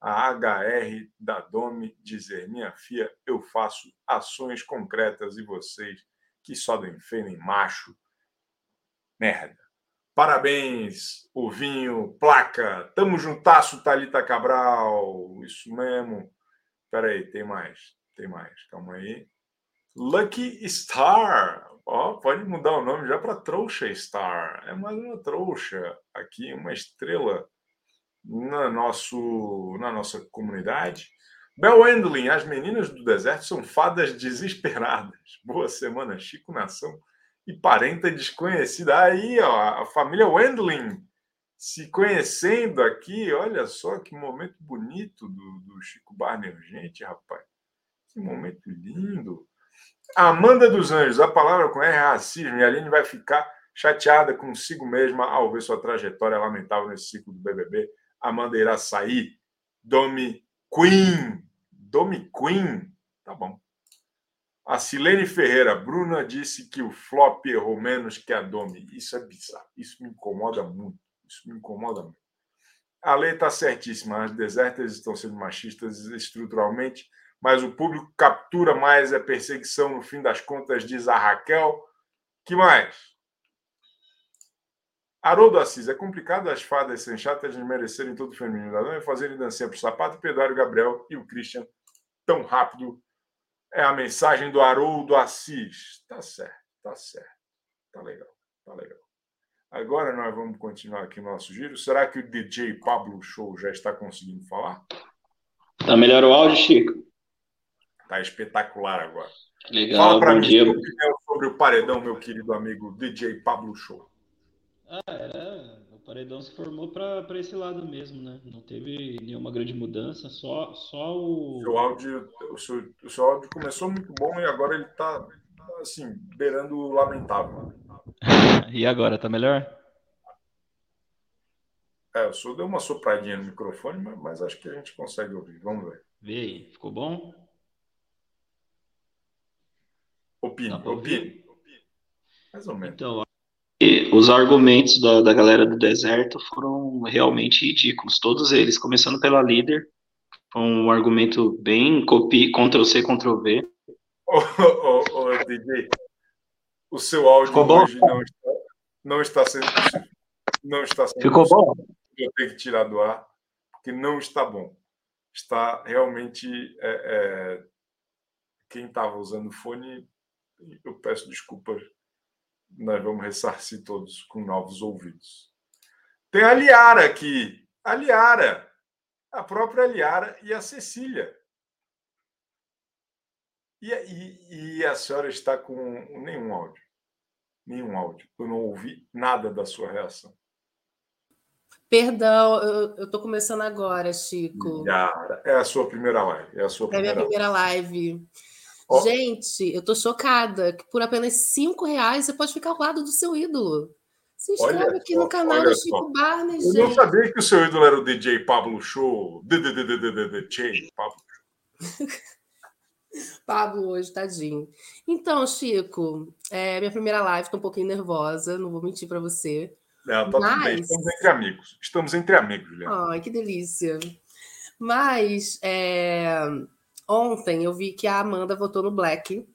a HR da Domi dizer, minha filha, eu faço ações concretas e vocês que só defendem macho. Merda. Parabéns, Ovinho, placa. Tamo juntasso, Thalita Cabral. Isso mesmo. Espera aí, tem mais. Tem mais. Calma aí. Lucky Star. Ó, pode mudar o nome já para Trouxa Star. É mais uma trouxa aqui, uma estrela na, nosso, na nossa comunidade. Bel Wendling, as meninas do deserto são fadas desesperadas. Boa semana, Chico Nação e parenta desconhecida. Aí, ó, a família Wendling se conhecendo aqui. Olha só que momento bonito do, do Chico Barney. Gente, rapaz, que momento lindo. Amanda dos Anjos, a palavra com R é racismo, e a Aline vai ficar chateada consigo mesma ao ver sua trajetória lamentável nesse ciclo do BBB. Amanda irá sair. Domi Queen. Domi Queen. Tá bom. A Silene Ferreira, Bruna disse que o flop errou menos que a Domi. Isso é bizarro. Isso me incomoda muito. Isso me incomoda muito. A lei está certíssima. As desertas estão sendo machistas estruturalmente, mas o público captura mais a perseguição no fim das contas, diz a Raquel. que mais? Haroldo Assis, é complicado as fadas sem chatas merecerem todo o feminino da dama e fazerem dancinha para o sapato, Pedro Gabriel e o Christian tão rápido. É a mensagem do Haroldo Assis. Tá certo, tá certo. Tá legal, tá legal. Agora nós vamos continuar aqui no nosso giro. Será que o DJ Pablo Show já está conseguindo falar? Tá melhor o áudio, Chico? Tá espetacular agora. Legal, Fala para mim dia. sobre o paredão, meu querido amigo DJ Pablo Show. Ah, era. O paredão se formou para esse lado mesmo, né? Não teve nenhuma grande mudança, só, só o. Seu áudio, o, seu, o seu áudio começou muito bom e agora ele tá, assim, beirando o lamentável. e agora, tá melhor? É, o senhor deu uma sopradinha no microfone, mas, mas acho que a gente consegue ouvir. Vamos ver. Vê aí, ficou bom? Opine, opine. Mais ou menos. Então, os argumentos da, da galera do deserto foram realmente ridículos, todos eles, começando pela líder, foi um argumento bem copy, Ctrl-C, Ctrl-V. Ô, ô, ô, DJ, o seu áudio Ficou hoje bom? Não, está, não está sendo Não está sendo Ficou bom? Eu tenho que tirar do ar, porque não está bom. Está realmente... É, é, quem estava usando fone, eu peço desculpas nós vamos ressarcir todos com novos ouvidos. Tem a Liara aqui. A Liara. A própria Liara e a Cecília. E, e, e a senhora está com nenhum áudio. Nenhum áudio. Eu não ouvi nada da sua reação. Perdão, eu estou começando agora, Chico. Liara. É a sua primeira live. É a sua primeira é a minha primeira live. live. Oh. Gente, eu tô chocada que por apenas cinco reais você pode ficar ao lado do seu ídolo. Se inscreve olha aqui só, no canal do Chico Barney, Eu não sabia que o seu ídolo era o DJ Pablo Show. DJ Pablo. Pablo hoje, tadinho. Então, Chico, é minha primeira live, tô um pouquinho nervosa, não vou mentir para você. Não, tá Mas... tudo bem, estamos entre amigos. Estamos entre amigos, Juliana. Ai, que delícia. Mas é, Ontem eu vi que a Amanda votou no Black.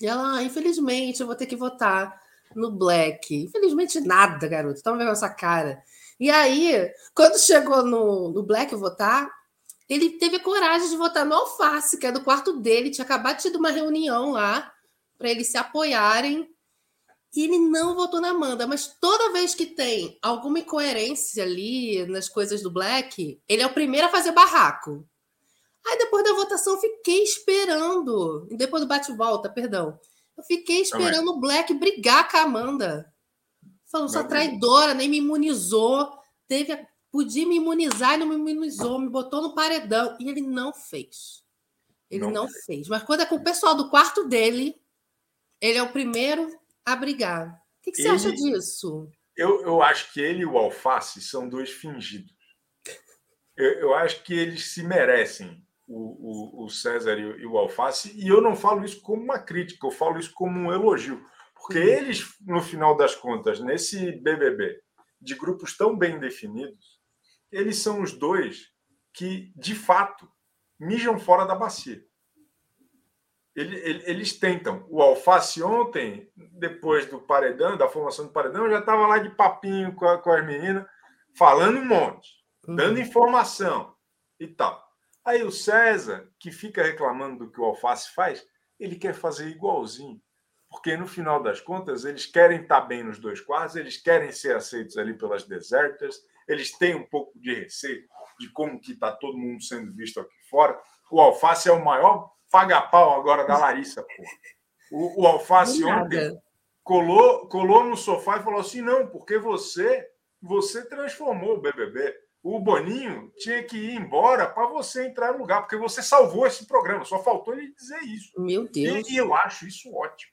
E ela, ah, infelizmente, eu vou ter que votar no Black. Infelizmente, nada, garoto. Toma vendo essa cara. E aí, quando chegou no, no Black votar, ele teve coragem de votar no Alface, que é do quarto dele. Tinha acabado de ter uma reunião lá para eles se apoiarem. E ele não votou na Amanda, mas toda vez que tem alguma incoerência ali nas coisas do Black, ele é o primeiro a fazer barraco. Aí depois da votação eu fiquei esperando, depois do bate-volta, perdão, eu fiquei esperando Também. o Black brigar com a Amanda. Falou, sua traidora, nem me imunizou, teve, podia me imunizar e não me imunizou, me botou no paredão. E ele não fez. Ele não, não fez. Mas quando é com o pessoal do quarto dele, ele é o primeiro a brigar. O que, que ele, você acha disso? Eu, eu acho que ele e o Alface são dois fingidos. Eu, eu acho que eles se merecem o, o, o César e, e o Alface, e eu não falo isso como uma crítica, eu falo isso como um elogio, porque eles, no final das contas, nesse BBB, de grupos tão bem definidos, eles são os dois que, de fato, mijam fora da bacia. ele, ele, eles tentam. O Alface ontem, depois do paredão, da formação do paredão, já estava lá de papinho com, a, com as meninas, falando um monte, uhum. dando informação e tal. Aí o César, que fica reclamando do que o Alface faz, ele quer fazer igualzinho. Porque no final das contas, eles querem estar bem nos dois quartos, eles querem ser aceitos ali pelas desertas, eles têm um pouco de receio de como que está todo mundo sendo visto aqui fora. O Alface é o maior paga-pau agora da Larissa, pô. O, o Alface ontem colou, colou no sofá e falou assim: não, porque você, você transformou o BBB. O Boninho tinha que ir embora para você entrar no lugar, porque você salvou esse programa. Só faltou ele dizer isso. Meu Deus. E, eu acho isso ótimo.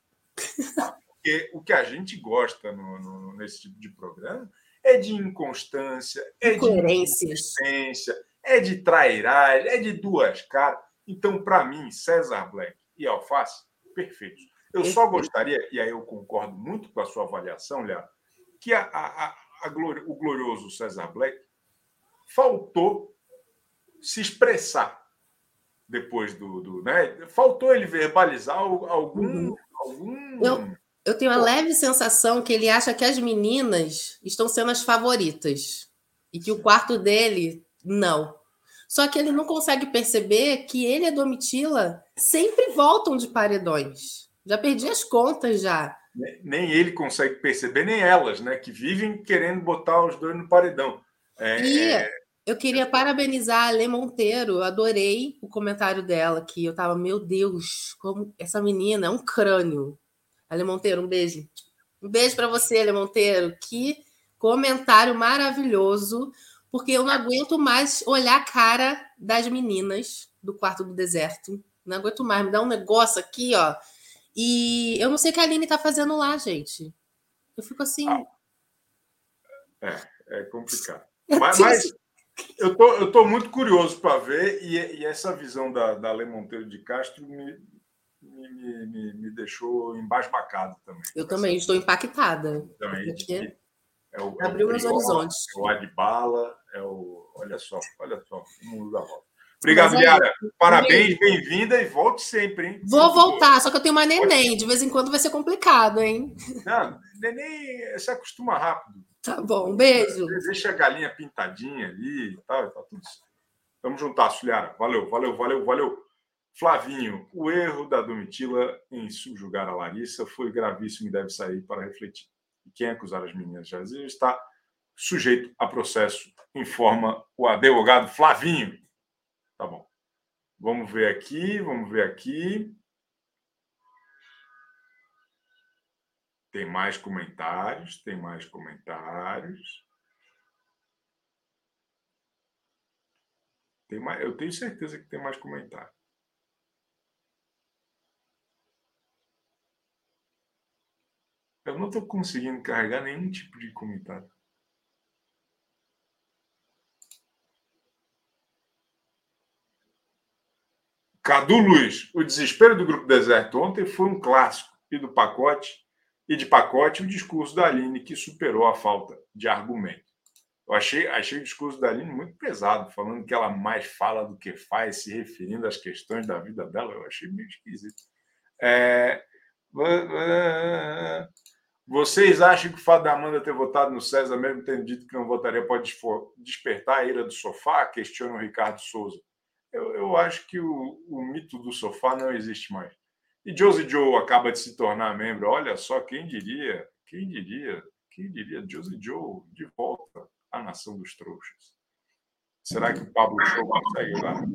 Porque o que a gente gosta no, no, nesse tipo de programa é de inconstância, é de inconsistência, é de trairagem, é de duas caras. Então, para mim, César Black e Alface, perfeitos. Eu só gostaria, e aí eu concordo muito com a sua avaliação, Léo, que a, a, a glori, o glorioso César Black faltou se expressar depois do. do né? Faltou ele verbalizar algum. Uhum. algum... Eu, eu tenho a leve sensação que ele acha que as meninas estão sendo as favoritas e que o quarto dele, não. Só que ele não consegue perceber que ele e a Domitila sempre voltam de paredões. Já perdi as contas já. Nem ele consegue perceber, nem elas, né? Que vivem querendo botar os dois no paredão. É... E é. Eu queria parabenizar a Lê Monteiro. Eu adorei o comentário dela, que eu tava, meu Deus, como essa menina é um crânio. Ale Monteiro, um beijo. Um beijo para você, Ale Monteiro. Que comentário maravilhoso porque eu não aguento mais olhar a cara das meninas do quarto do deserto. Não aguento mais, me dá um negócio aqui, ó. E eu não sei o que a Aline tá fazendo lá, gente. Eu fico assim. Ah. É, é complicado. mas, mas eu, tô, eu tô muito curioso para ver, e, e, essa visão da, da Lê Monteiro de Castro me, me, me, me deixou embasbacado também. Eu também estou impactada. Também, porque... É o, Abriu é meus horizontes. É o Adbala, é o. Olha só, olha só, o mundo da volta. Obrigado, Liara. Parabéns, bem-vinda e volte sempre, hein? Vou voltar, só que eu tenho uma neném. De vez em quando vai ser complicado, hein? Não, neném se acostuma rápido. Tá bom, beijo. Deixa a galinha pintadinha ali e tal, tá tudo certo. Vamos juntar, Liara. Valeu, valeu, valeu, valeu. Flavinho, o erro da Domitila em subjugar a Larissa foi gravíssimo e deve sair para refletir quem acusar as meninas já está sujeito a processo, informa o advogado Flavinho. Tá bom. Vamos ver aqui, vamos ver aqui. Tem mais comentários, tem mais comentários. Tem mais, eu tenho certeza que tem mais comentários. Eu não estou conseguindo carregar nenhum tipo de comentário. Cadu Luiz, o desespero do Grupo Deserto ontem foi um clássico. E do pacote, e de pacote, o discurso da Aline, que superou a falta de argumento. Eu achei, achei o discurso da Aline muito pesado, falando que ela mais fala do que faz, se referindo às questões da vida dela. Eu achei meio esquisito. É... Vocês acham que o fato da Amanda ter votado no César, mesmo tendo dito que não votaria, pode despertar a ira do sofá? Questiona o Ricardo Souza. Eu, eu acho que o, o, mito do sofá não existe mais. E Josie Joe acaba de se tornar membro. Olha só, quem diria, quem diria, quem diria, Josie Joe de volta à nação dos trouxas. Será que o Pablo Show consegue lá?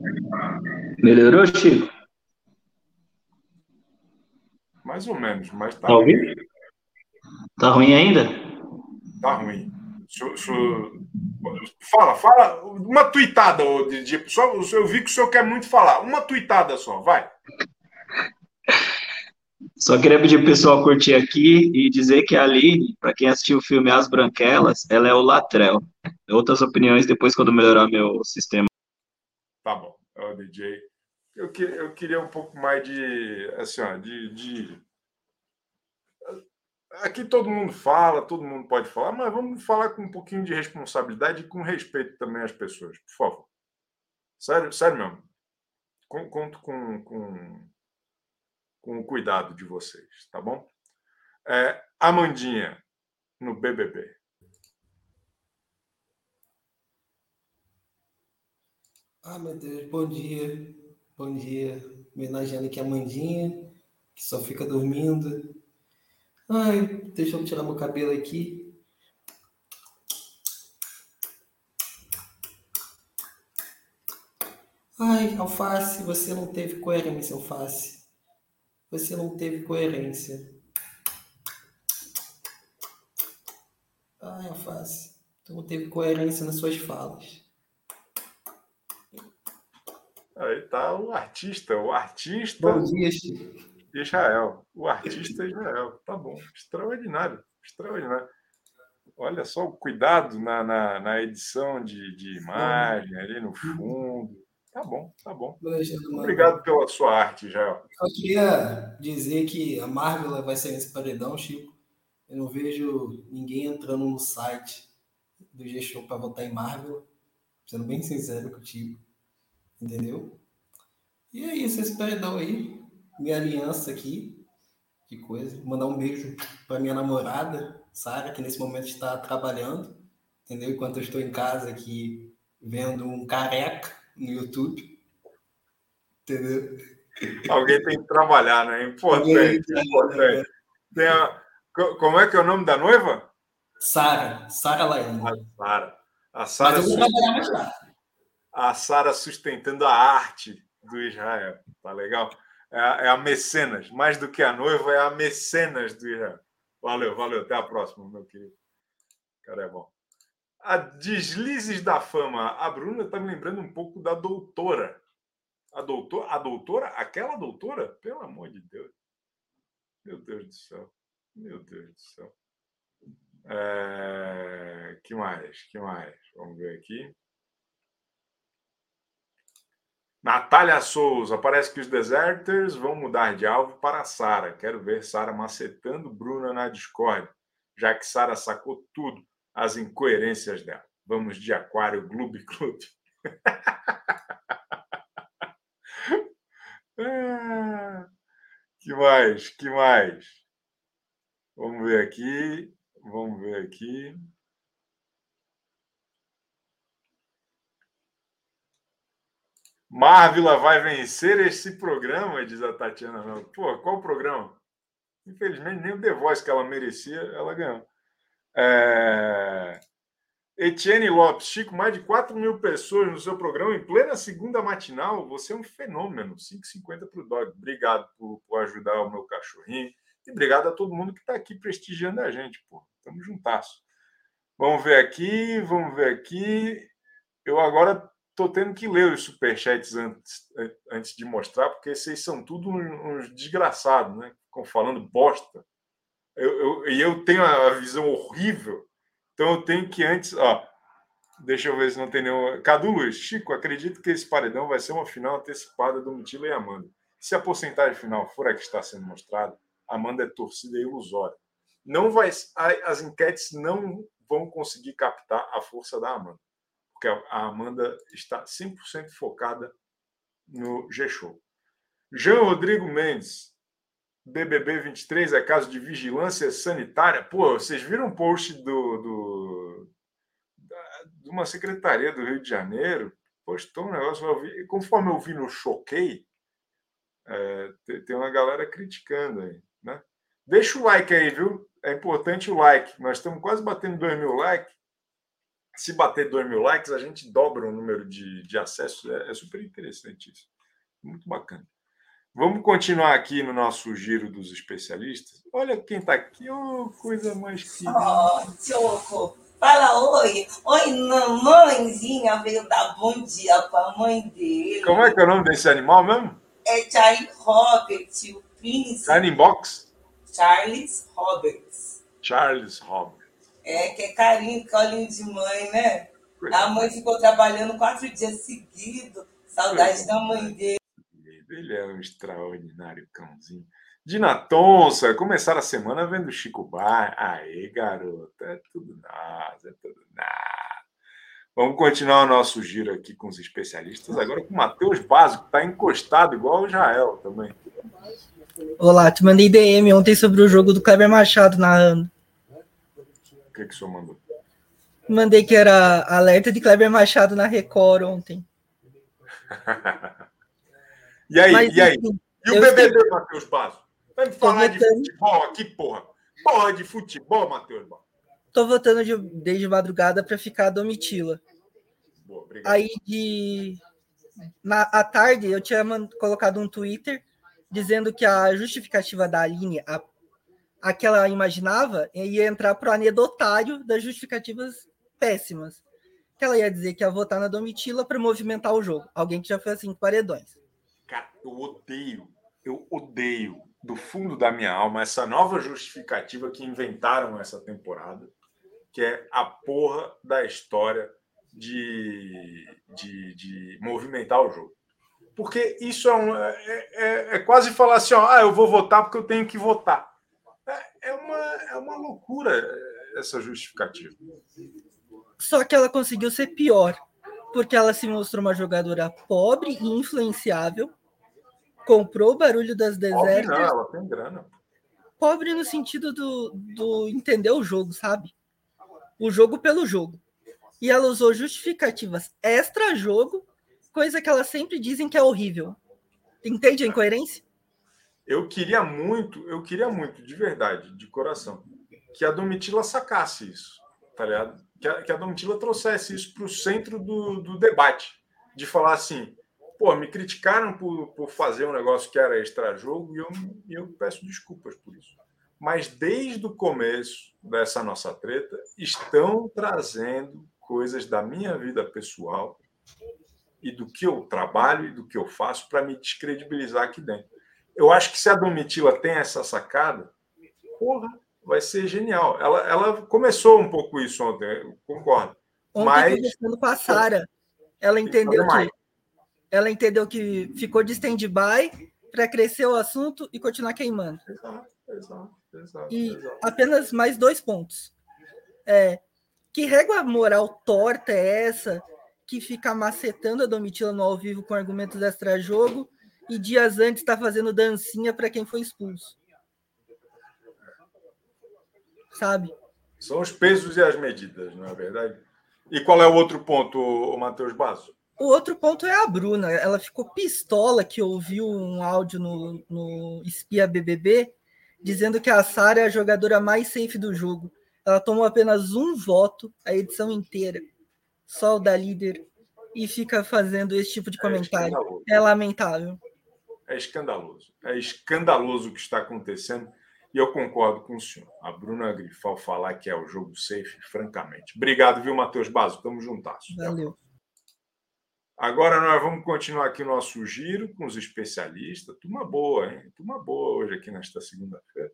Melhorou, Chico? Mais ou menos, mas tá. Tá ouvindo? Tá ruim ainda? Tá ruim. Fala, fala uma tuitada, de, só, eu vi que o senhor quer muito falar. Uma tuitada só, vai. Só queria pedir pro pessoal curtir aqui e dizer que a Aline, para quem assistiu o filme As Branquelas, ela é o Latrel. Outras opiniões depois quando melhorar meu sistema. Tá bom, é o DJ. Eu, que, eu queria um pouco mais de, assim, ó, de, de Aqui todo mundo fala, todo mundo pode falar, mas vamos falar com um pouquinho de responsabilidade e com respeito também às pessoas, por favor. Sério, sério mesmo. Conto com, com, com o cuidado de vocês, tá bom? É, Amandinha, no BBB. Ah, meu Deus, bom dia. Bom dia. Homenageando aqui a Mandinha, que só fica dormindo. Ai, deixa eu tirar meu cabelo aqui. Ai, Alface, você não teve coerência, Alface. Você não teve coerência. Ai, Alface, tu não teve coerência nas suas falas. Aí tá o artista, o artista. Bom dia. Israel. O artista Israel. Tá bom. Extraordinário. Extraordinário. Olha só o cuidado na, na, na edição de, de imagem, ali no fundo. Tá bom, tá bom. Obrigado pela sua arte, Israel. Eu queria dizer que a Marvel vai ser nesse paredão, Chico. Eu não vejo ninguém entrando no site do G-Show para votar em Marvel. Sendo bem sincero contigo. Entendeu? E é isso, esse paredão aí. Minha aliança aqui. Que coisa. Mandar um beijo para minha namorada, Sara, que nesse momento está trabalhando. Entendeu? Enquanto eu estou em casa aqui vendo um careca no YouTube. Entendeu? Alguém tem que trabalhar, né? Importante. importante. Tem a... Como é que é o nome da noiva? Sara. Sara Laiane. A Sara. A Sara. Mas eu vou trabalhar mais lá a Sara sustentando a arte do Israel. Tá legal? É a, é a, mecenas, mais do que a noiva, é a mecenas do Israel. Valeu, valeu. Até a próxima, meu querido. Cara, é bom. A Deslizes da Fama. A Bruna está me lembrando um pouco da doutora. A doutora, a doutora, aquela doutora, pelo amor de Deus. Meu Deus do céu. Meu Deus do céu. É... Que mais? Que mais? Vamos ver aqui. Natália Souza, parece que os Deserters vão mudar de alvo para Sara. Quero ver Sara macetando Bruna na Discord, já que Sara sacou tudo, as incoerências dela. Vamos de Aquário Gloob Club. Ah, que mais? Que mais? Vamos ver aqui. Vamos ver aqui. Marvila vai vencer esse programa, diz a Tatiana. Pô, qual programa? Infelizmente, nem o The Voice que ela merecia, ela ganhou. É... Etienne Lopes, Chico, mais de 4 mil pessoas no seu programa em plena segunda matinal. Você é um fenômeno. 5,50 para o Dog. Obrigado por, por, ajudar o meu cachorrinho. E obrigado a todo mundo que está aqui prestigiando a gente. Pô. Tamo juntasso. Vamos ver aqui, vamos ver aqui. Eu agora Estou tendo que ler os superchats antes, antes de mostrar, porque vocês são tudo uns desgraçados, né? Ficam falando bosta. Eu, eu, eu tenho a visão horrível, então eu tenho que antes. Ó, deixa eu ver se não tem nenhum. Cadu Luiz, Chico, acredito que esse paredão vai ser uma final antecipada do Mitila e Amanda. Se a porcentagem final for a que está sendo mostrada, Amanda é torcida ilusória. Não vai, as enquetes não vão conseguir captar a força da Amanda porque a Amanda está 100% focada no G-Show. Jean Rodrigo Mendes, BBB 23 é caso de vigilância sanitária. Pô, vocês viram um post do, do da, de uma secretaria do Rio de Janeiro? Postou um negócio, eu vi, conforme eu vi no Choquei, é, tem uma galera criticando aí, né? Deixa o like aí, viu? É importante o like. Nós estamos quase batendo 2 mil likes. Se bater 2 mil likes, a gente dobra o número de, de acessos. É, é super interessante isso. Muito bacana. Vamos continuar aqui no nosso giro dos especialistas. Olha quem está aqui. Oh, coisa mais que. Oh, Choco, fala oi. Oi, mamãezinha veio dar bom dia para a mãe dele. Como é que é o nome desse animal mesmo? É Charlie Roberts, o príncipe. Shining Box? Charles Roberts. Charles Roberts. É, que é carinho, colinho de mãe, né? A mãe ficou trabalhando quatro dias seguidos, saudade da mãe dele. Ele é um extraordinário cãozinho. Dina Tonsa, começar a semana vendo Chico Bar. Aê, garota, é tudo nada, é tudo nada. Vamos continuar o nosso giro aqui com os especialistas, agora com o Matheus Básico, está encostado igual o Israel também. Olá, te mandei DM ontem sobre o jogo do Kleber Machado narrando. O que, que o senhor mandou? Mandei que era alerta de Kleber Machado na Record ontem. e aí, Mas, e aí? Enfim, e o BBB, estou... Matheus Basso? Vai me falar de futebol aqui, porra. Porra de futebol, Matheus Basso. Tô votando de, desde madrugada para ficar a Domitila. Boa, Aí de na à tarde eu tinha colocado um Twitter dizendo que a justificativa da Aline, a, a que ela imaginava, ia entrar pro anedotário das justificativas péssimas. Que ela ia dizer que ia votar na Domitila para movimentar o jogo. Alguém que já foi assim, paredões. Eu odeio, eu odeio do fundo da minha alma essa nova justificativa que inventaram essa temporada, que é a porra da história de, de, de movimentar o jogo. Porque isso é, um, é, é, é, quase falar assim: ó, ah, eu vou votar porque eu tenho que votar. É, é, uma, é uma loucura essa justificativa. Só que ela conseguiu ser pior, porque ela se mostrou uma jogadora pobre e influenciável, comprou o barulho das desertas. Pobre não, ela tem grana. Pobre no sentido do, do entender o jogo, sabe? O jogo pelo jogo e ela usou justificativas extra-jogo, coisa que elas sempre dizem que é horrível. Entende a incoerência? Eu queria muito, eu queria muito, de verdade, de coração, que a Domitila sacasse isso, tá ligado? Que a, que a Domitila trouxesse isso para o centro do, do debate, de falar assim, pô, me criticaram por, por fazer um negócio que era extra-jogo e eu, eu peço desculpas por isso. Mas desde o começo dessa nossa treta, estão trazendo coisas da minha vida pessoal e do que eu trabalho e do que eu faço para me descredibilizar aqui dentro. Eu acho que se a Domitila tem essa sacada, porra, vai ser genial. Ela, ela começou um pouco isso ontem, eu concordo. Ontem, mas conversando com a Sara, ela entendeu que ela entendeu que ficou de stand-by para crescer o assunto e continuar queimando. Exato, exato, exato, e exato. apenas mais dois pontos. É, que régua moral torta é essa que fica macetando a Domitila no ao vivo com argumentos extra-jogo e dias antes está fazendo dancinha para quem foi expulso? Sabe? São os pesos e as medidas, não é verdade? E qual é o outro ponto, o Matheus Basso? O outro ponto é a Bruna. Ela ficou pistola que ouviu um áudio no, no Espia BBB dizendo que a Sara é a jogadora mais safe do jogo. Ela tomou apenas um voto a edição inteira, só o da líder, e fica fazendo esse tipo de é comentário. É, é lamentável. É escandaloso. É escandaloso o que está acontecendo. E eu concordo com o senhor. A Bruna Grifal falar que é o jogo safe, francamente. Obrigado, viu, Matheus Basso? Tamo juntas. Valeu. Agora nós vamos continuar aqui o nosso giro com os especialistas. Turma boa, hein? Turma boa hoje aqui nesta segunda-feira.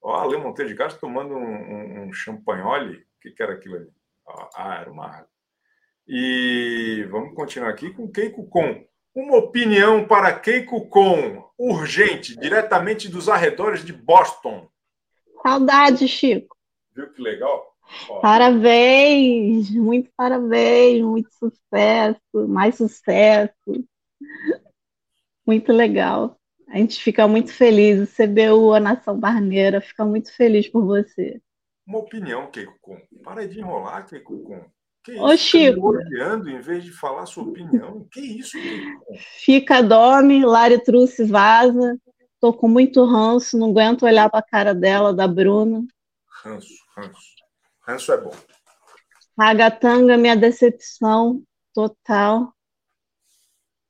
Ó, Ale Monteiro de Castro tomando um, um, um champanhole. O que, que era aquilo ali? Ah, era uma água. E vamos continuar aqui com Keiko Com. Uma opinião para Keiko Com, urgente, diretamente dos arredores de Boston. Saudade, Chico. Viu que legal? Ó. Parabéns, muito parabéns, muito sucesso, mais sucesso. Muito legal. A gente fica muito feliz. O CBU, a Nação Barneira, fica muito feliz por você. Uma opinião, Keiko. Para de enrolar, Keiko. Que isso? Ô, Chico. Olhando em vez de falar sua opinião. Que isso, Keiko Fica, dorme, Lari Truce vaza. Tô com muito ranço, não aguento olhar para a cara dela, da Bruna. Ranço, ranço. Ranço é bom. Ragatanga, minha decepção total.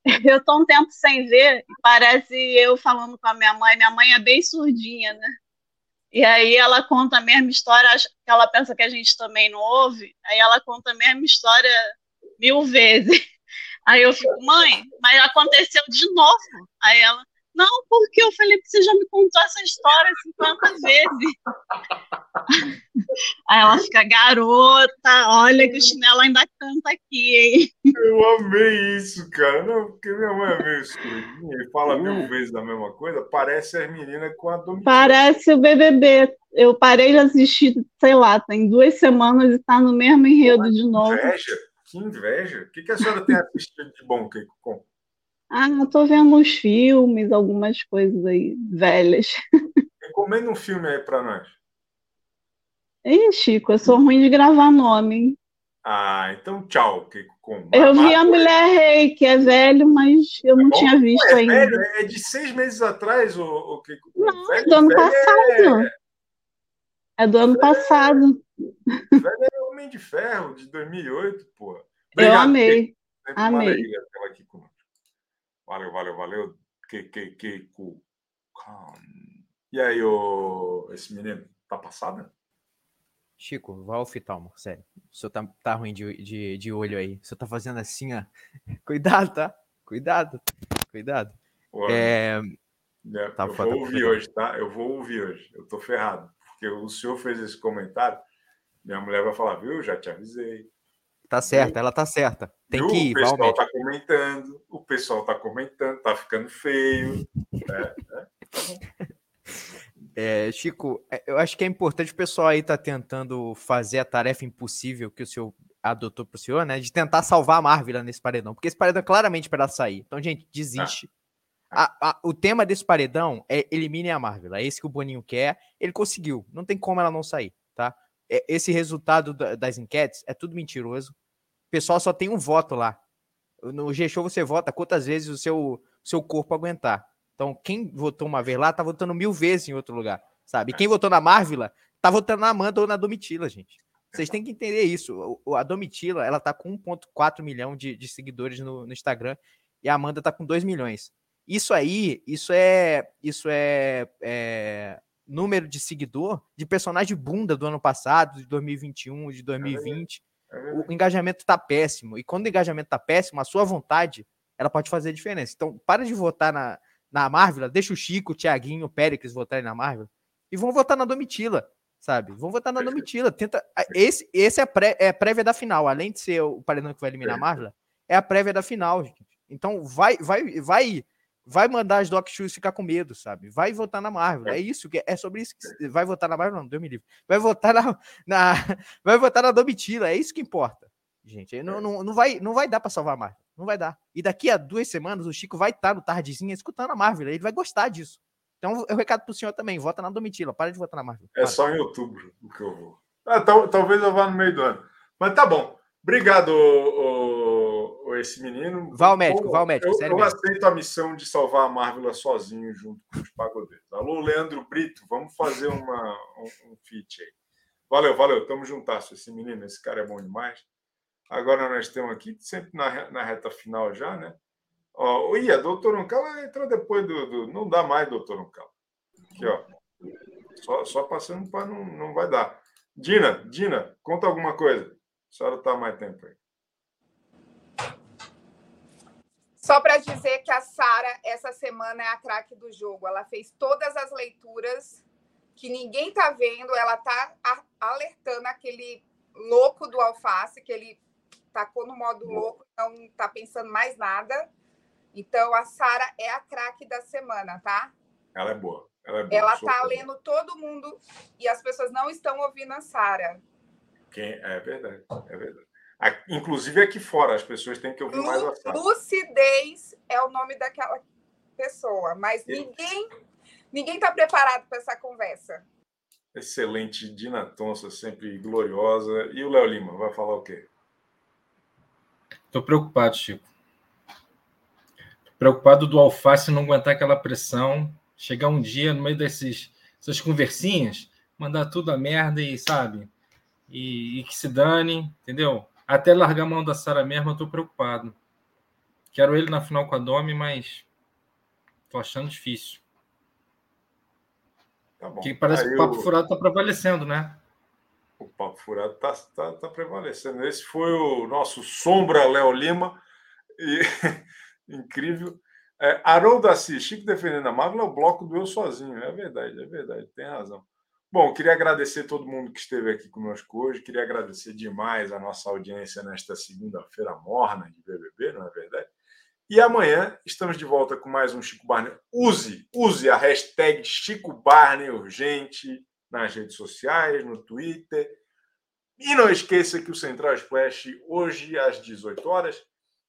Eu tô um tempo sem ver, parece eu falando com a minha mãe. Minha mãe é bem surdinha, né? E aí ela conta a mesma história, ela pensa que a gente também não ouve, aí ela conta a mesma história mil vezes. Aí eu fico, mãe, mas aconteceu de novo. Aí ela, não, porque eu falei que você já me contou essa história 50 vezes. Aí ela fica, garota, olha que o chinelo ainda canta aqui, hein? Eu amei isso, cara. Não, porque minha mãe é meio escurinha e fala mil vezes a mesma coisa. Parece as meninas com a Domitila. Parece o BBB. Eu parei de assistir, sei lá, tem duas semanas e tá no mesmo enredo de novo. Que inveja, que inveja. O que, que a senhora tem assistido de bom, Keiko? Ah, tô vendo uns filmes, algumas coisas aí velhas. Recomenda um filme aí para nós. Ih, Chico, eu sou ruim de gravar nome. Ah, então tchau. Que, com... Eu vi a Mulher Rei, que é velho, mas eu não é tinha visto é ainda. Velho, é de seis meses atrás, o, o que? Não, velho, é do ano passado. É... é... do ano passado. Velho é Homem de Ferro, de 2008, pô. Obrigado, eu amei. Amei. aqui Valeu, valeu, valeu. Que, que, que, E aí, o... esse menino, tá passado? Chico, vai ao oftalmo, sério. O senhor tá, tá ruim de, de, de olho aí. O senhor tá fazendo assim, ó. Cuidado, tá? Cuidado, cuidado. é... É, tá, eu vou tá ouvir hoje, tá? Eu vou ouvir hoje. Eu tô ferrado. Porque o senhor fez esse comentário, minha mulher vai falar, viu? Já te avisei. Tá certa, ela tá certa. Tem viu? que ir, O pessoal tá comentando, o pessoal tá comentando, tá ficando feio. É, é. Chico, é, eu acho que é importante o pessoal aí tá tentando fazer a tarefa impossível que o senhor adotou pro senhor, né? De tentar salvar a Marvel nesse paredão, porque esse paredão é claramente para sair. Então, gente, desiste. Ah. A, a, o tema desse paredão é elimine a Marvel. É esse que o Boninho quer. Ele conseguiu. Não tem como ela não sair, tá? É, esse resultado da, das enquetes é tudo mentiroso. O pessoal só tem um voto lá. No G-Show você vota quantas vezes o seu, seu corpo aguentar. Então, quem votou uma vez lá, tá votando mil vezes em outro lugar, sabe? E quem votou na Marvila, tá votando na Amanda ou na Domitila, gente. Vocês têm que entender isso. A Domitila, ela tá com 1,4 milhão de, de seguidores no, no, Instagram e a Amanda tá com 2 milhões. Isso aí, isso é, isso é, é número de seguidor de personagem bunda do ano passado, de 2021, de 2020. O engajamento tá péssimo. E quando o engajamento tá péssimo, a sua vontade, ela pode fazer diferença. Então, para de votar na, na Marvel, deixa o Chico, o Thiaguinho, o Péricles votarem na Marvel e vão votar na Domitila, sabe? Vão votar na Domitila. Tenta, esse esse é, pré, é a prévia da final, além de ser o paredão que vai eliminar a Marvel, é a prévia da final, gente. Então vai vai vai vai mandar as Doc Shoes ficar com medo, sabe? Vai votar na Marvel. É isso que é sobre isso que vai votar na Marvel, não, Deus me livre. Vai votar na, na vai votar na Domitila, é isso que importa. Gente, não, não, não vai não vai dar para salvar a Marvel. Não vai dar. E daqui a duas semanas o Chico vai estar no Tardezinha escutando a Marvel. Ele vai gostar disso. Então, eu recado pro senhor também. Vota na Domitila. Para de votar na Marvel. É só em outubro que eu vou. Ah, tal, talvez eu vá no meio do ano. Mas tá bom. Obrigado, o, o, esse menino. Vá ao médico, vá ao médico. Eu, eu aceito a missão de salvar a Marvel sozinho junto com os pagodeiros. Alô, Leandro Brito, vamos fazer uma, um, um feat aí. Valeu, valeu. Tamo juntasso. Esse menino, esse cara é bom demais. Agora nós temos aqui, sempre na, na reta final já, né? Ó, ia, doutor Uncala entrou depois do, do, Não dá mais, doutor Uncala. Aqui, ó. Só, só passando para não, não vai dar. Dina, Dina, conta alguma coisa. A senhora está mais tempo aí. Só para dizer que a Sara, essa semana, é a craque do jogo. Ela fez todas as leituras que ninguém está vendo. Ela está alertando aquele louco do alface, que ele tacou no modo louco, não tá pensando mais nada. Então a Sara é a craque da semana, tá? Ela é boa. Ela, é boa, ela tá lendo todo mundo e as pessoas não estão ouvindo a Sara. É verdade, é verdade. Inclusive aqui fora, as pessoas têm que ouvir Lu, mais a. Lucidez é o nome daquela pessoa, mas ninguém ninguém está preparado para essa conversa. Excelente, Dina Tonsa, sempre gloriosa. E o Léo Lima, vai falar o quê? Estou preocupado, Chico. Tô preocupado do alface não aguentar aquela pressão. Chegar um dia no meio desses, dessas conversinhas, mandar tudo a merda e, sabe? E, e que se dane, entendeu? Até largar a mão da Sara mesmo, eu tô preocupado. Quero ele na final com a Domi, mas tô achando difícil. Tá bom. Que parece Aí que o papo eu... furado tá prevalecendo, né? O Papo Furado está tá, tá prevalecendo. Esse foi o nosso Sombra Léo Lima. E, incrível. É, Haroldo Assis, Chico defendendo a Marvel é o bloco do eu sozinho. É verdade, é verdade, tem razão. Bom, queria agradecer todo mundo que esteve aqui conosco hoje. Queria agradecer demais a nossa audiência nesta segunda-feira morna de BBB, não é verdade? E amanhã estamos de volta com mais um Chico Barney. Use, use a hashtag Chico Barney Urgente nas redes sociais, no Twitter. E não esqueça que o Central Splash, hoje às 18 horas,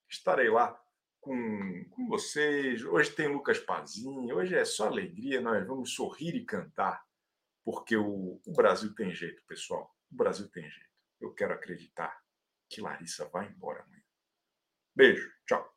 estarei lá com, com vocês. Hoje tem Lucas Pazinho, hoje é só alegria, nós vamos sorrir e cantar, porque o, o Brasil tem jeito, pessoal. O Brasil tem jeito. Eu quero acreditar que Larissa vai embora amanhã. Beijo, tchau.